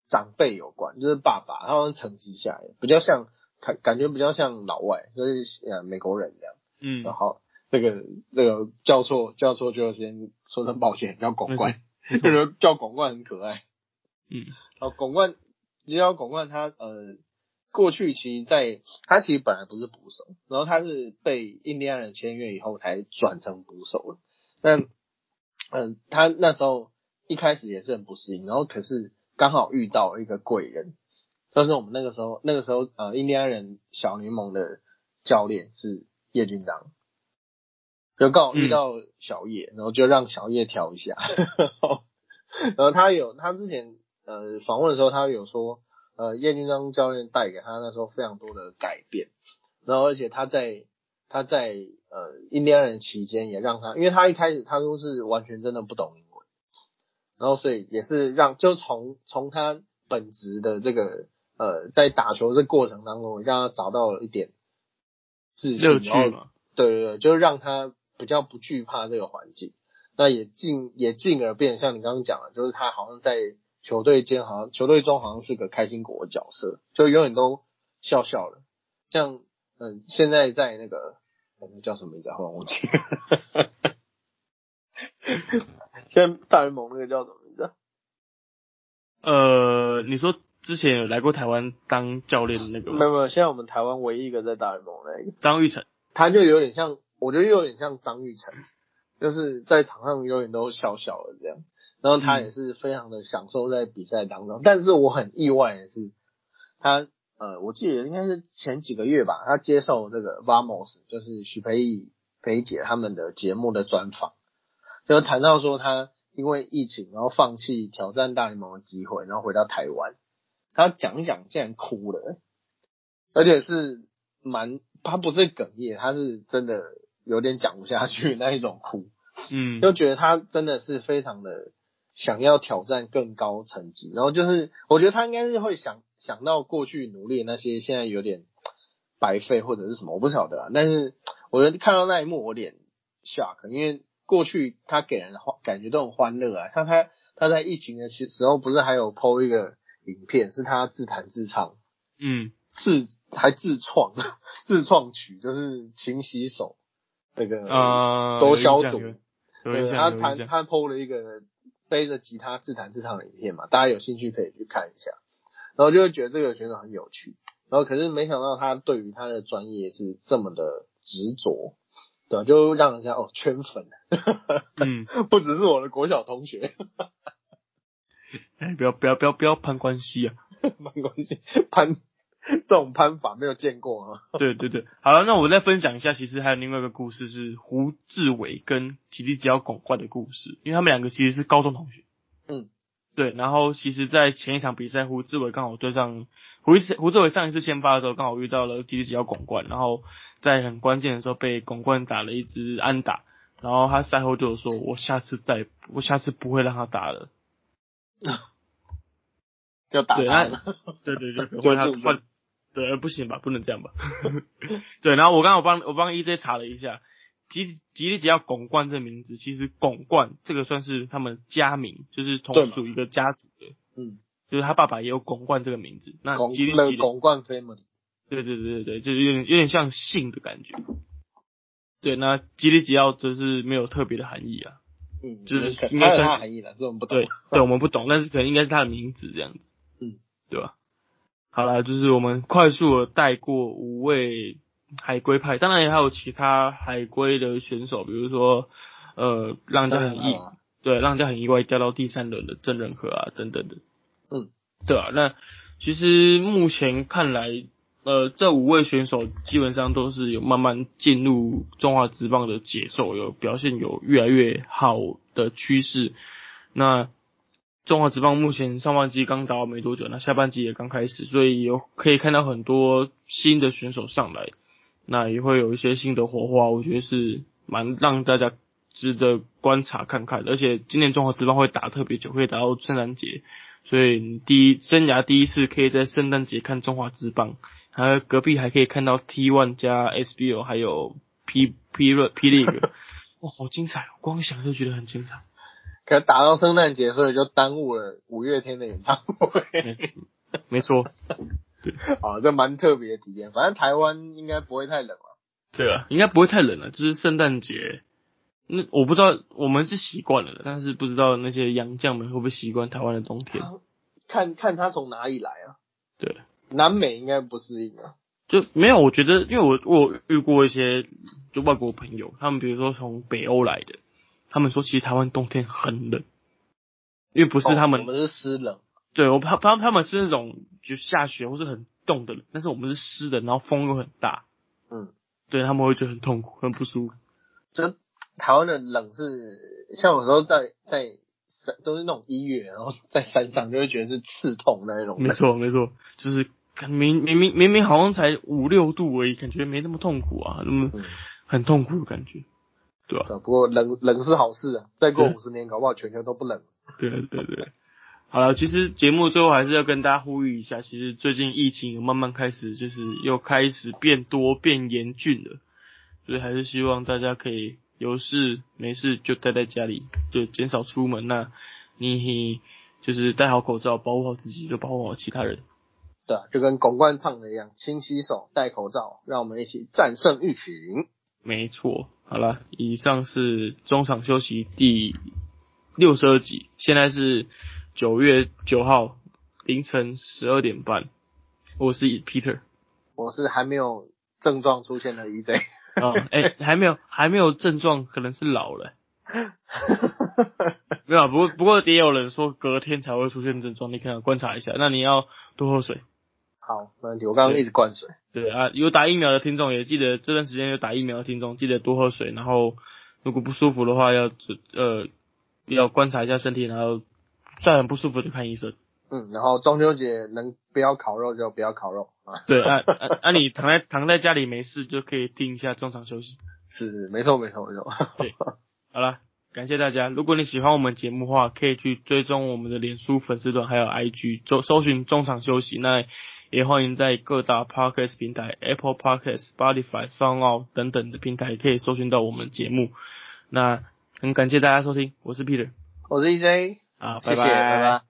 长辈有关，就是爸爸他们承袭下来，比较像感感觉比较像老外，就是呃美国人这样。嗯，然后这个这个叫错叫错就先说声抱歉，叫广冠，就是叫广冠很可爱。嗯，好，广冠你知道广冠，他呃。过去其实在他其实本来不是捕手，然后他是被印第安人签约以后才转成捕手了。但嗯，他那时候一开始也是很不适应，然后可是刚好遇到一个贵人，就是我们那个时候那个时候呃印第安人小联盟的教练是叶军章，就刚好遇到小叶，然后就让小叶调一下。然后他有他之前呃访问的时候，他有说。呃，叶军章教练带给他那时候非常多的改变，然后而且他在他在呃印第安人期间也让他，因为他一开始他都是完全真的不懂英文，然后所以也是让就从从他本职的这个呃，在打球这过程当中，让他找到了一点自信，乐趣嘛。对对对，就是让他比较不惧怕这个环境。那也进也进而变，像你刚刚讲的，就是他好像在球队间，好像球队中好像是个开心果的角色，就永远都笑笑的。像嗯，现在在那个那叫什么名字？我忘记。现在大联盟那个叫什么名字？呃，你说之前有来过台湾当教练的那个？没有没有，现在我们台湾唯一一个在大联盟那个张玉成，他就有点像，我觉得有点像张玉成，就是在场上永远都笑笑的这样，然后他也是非常的享受在比赛当中。但是我很意外的是，他呃，我记得应该是前几个月吧，他接受这个 Vamos，就是许培义培姐他们的节目的专访，就谈到说他。因为疫情，然后放弃挑战大联盟的机会，然后回到台湾。他讲一讲，竟然哭了，而且是蛮，他不是哽咽，他是真的有点讲不下去那一种哭。嗯，就觉得他真的是非常的想要挑战更高层级，然后就是我觉得他应该是会想想到过去努力那些现在有点白费或者是什么，我不晓得。啊。但是我觉得看到那一幕，我有点 shock，因为。过去他给人欢感觉都很欢乐啊，像他他在疫情的时时候不是还有 PO 一个影片，是他自弹自唱，嗯，自还自创 自创曲，就是勤洗手那个啊多消毒，对，他弹他 PO 了一个背着吉他自弹自唱的影片嘛，大家有兴趣可以去看一下，然后就会觉得这个选手很有趣，然后可是没想到他对于他的专业是这么的执着。对，就让人家哦圈粉，嗯，不只是我的国小同学，哎，不要不要不要不要攀关系啊，攀关系，攀 这种攀法没有见过啊。对对对，好了，那我再分享一下，其实还有另外一个故事是胡志伟跟吉利吉奥拱冠的故事，因为他们两个其实是高中同学，嗯，对，然后其实，在前一场比赛，胡志伟刚好对上胡胡志伟上一次先发的时候，刚好遇到了吉利吉奥拱冠，然后。在很关键的时候被拱冠打了一支安打，然后他赛后就说：“我下次再，我下次不会让他打了。”要打他了。对对对，换他换，对，不行吧？不能这样吧？对，然后我刚刚我帮我帮 EJ 查了一下，吉吉利吉奥拱冠这名字，其实拱冠这个算是他们家名，就是同属一个家族的。嗯，就是他爸爸也有拱冠这个名字。那吉利吉巩冠 family。对对对对对，就是有点有点像姓的感觉。对，那吉利吉奥则是没有特别的含义啊。嗯，就是应该是含义了，这我们不懂。对，对我们不懂，但是可能应该是他的名字这样子。嗯，对吧？好了，就是我们快速的带过五位海龟派，当然也还有其他海龟的选手，比如说呃，让人家很意，对，让人家很意外掉到第三轮的郑仁和啊等等的。嗯，对啊，那其实目前看来。呃，这五位选手基本上都是有慢慢进入中华职棒的节奏，有表现有越来越好的趋势。那中华职棒目前上半季刚打没多久，那下半季也刚开始，所以有可以看到很多新的选手上来，那也会有一些新的火花，我觉得是蛮让大家值得观察看看。而且今年中华职棒会打特别久，会打到圣诞节，所以你第一生涯第一次可以在圣诞节看中华职棒。还有隔壁还可以看到 T One 加 SBO，还有 P P 热 P League，哇，好精彩哦！光想就觉得很精彩。可打到圣诞节，所以就耽误了五月天的演唱会。没错，对，啊，这蛮特别的体验。反正台湾应该不会太冷了。对啊，应该不会太冷了。就是圣诞节，那我不知道我们是习惯了的，但是不知道那些洋将们会不会习惯台湾的冬天。看看他从哪里来啊？对。南美应该不适应啊，就没有。我觉得，因为我我遇过一些就外国朋友，他们比如说从北欧来的，他们说其实台湾冬天很冷，因为不是他们，我们是湿冷。对，我怕他他们是那种就下雪或是很冻的冷，但是我们是湿的，然后风又很大。嗯，对他们会觉得很痛苦，很不舒服。就台湾的冷是像有时候在在山都是那种一月，然后在山上就会觉得是刺痛那一种。没错，没错，就是。明明明明明好像才五六度而已，感觉没那么痛苦啊，那么很痛苦的感觉，对吧？不过冷冷是好事啊，再过五十年，搞不好全球都不冷。对对对，好了，其实节目最后还是要跟大家呼吁一下，其实最近疫情慢慢开始就是又开始变多变严峻了，所以还是希望大家可以有事没事就待在家里，就减少出门。那你就是戴好口罩，保护好自己，就保护好其他人。对，就跟巩冠唱的一样，勤洗手，戴口罩，让我们一起战胜疫情。没错，好了，以上是中场休息第六十二集，现在是。九月九号凌晨十二点半，我是 Peter，我是还没有症状出现的 EJ。哦，哎，还没有，还没有症状，可能是老了。没有，不过不过也有人说隔天才会出现症状，你可能观察一下。那你要多喝水。好，没问题。我刚刚一直灌水。对啊，有打疫苗的听众也记得这段时间有打疫苗的听众记得多喝水，然后如果不舒服的话要呃要观察一下身体，然后。再很不舒服就看医生。嗯，然后中秋节能不要烤肉就不要烤肉啊。对啊啊 啊！你躺在躺在家里没事就可以听一下中场休息。是是，没错没错没错。对，好了，感谢大家。如果你喜欢我们节目的话，可以去追踪我们的脸书粉丝团还有 IG，搜搜寻中场休息。那也欢迎在各大 Podcast 平台，Apple Podcast、Spotify、SoundCloud 等等的平台可以搜寻到我们节目。那很感谢大家收听，我是 Peter，我是 EJ。啊，拜拜，拜拜。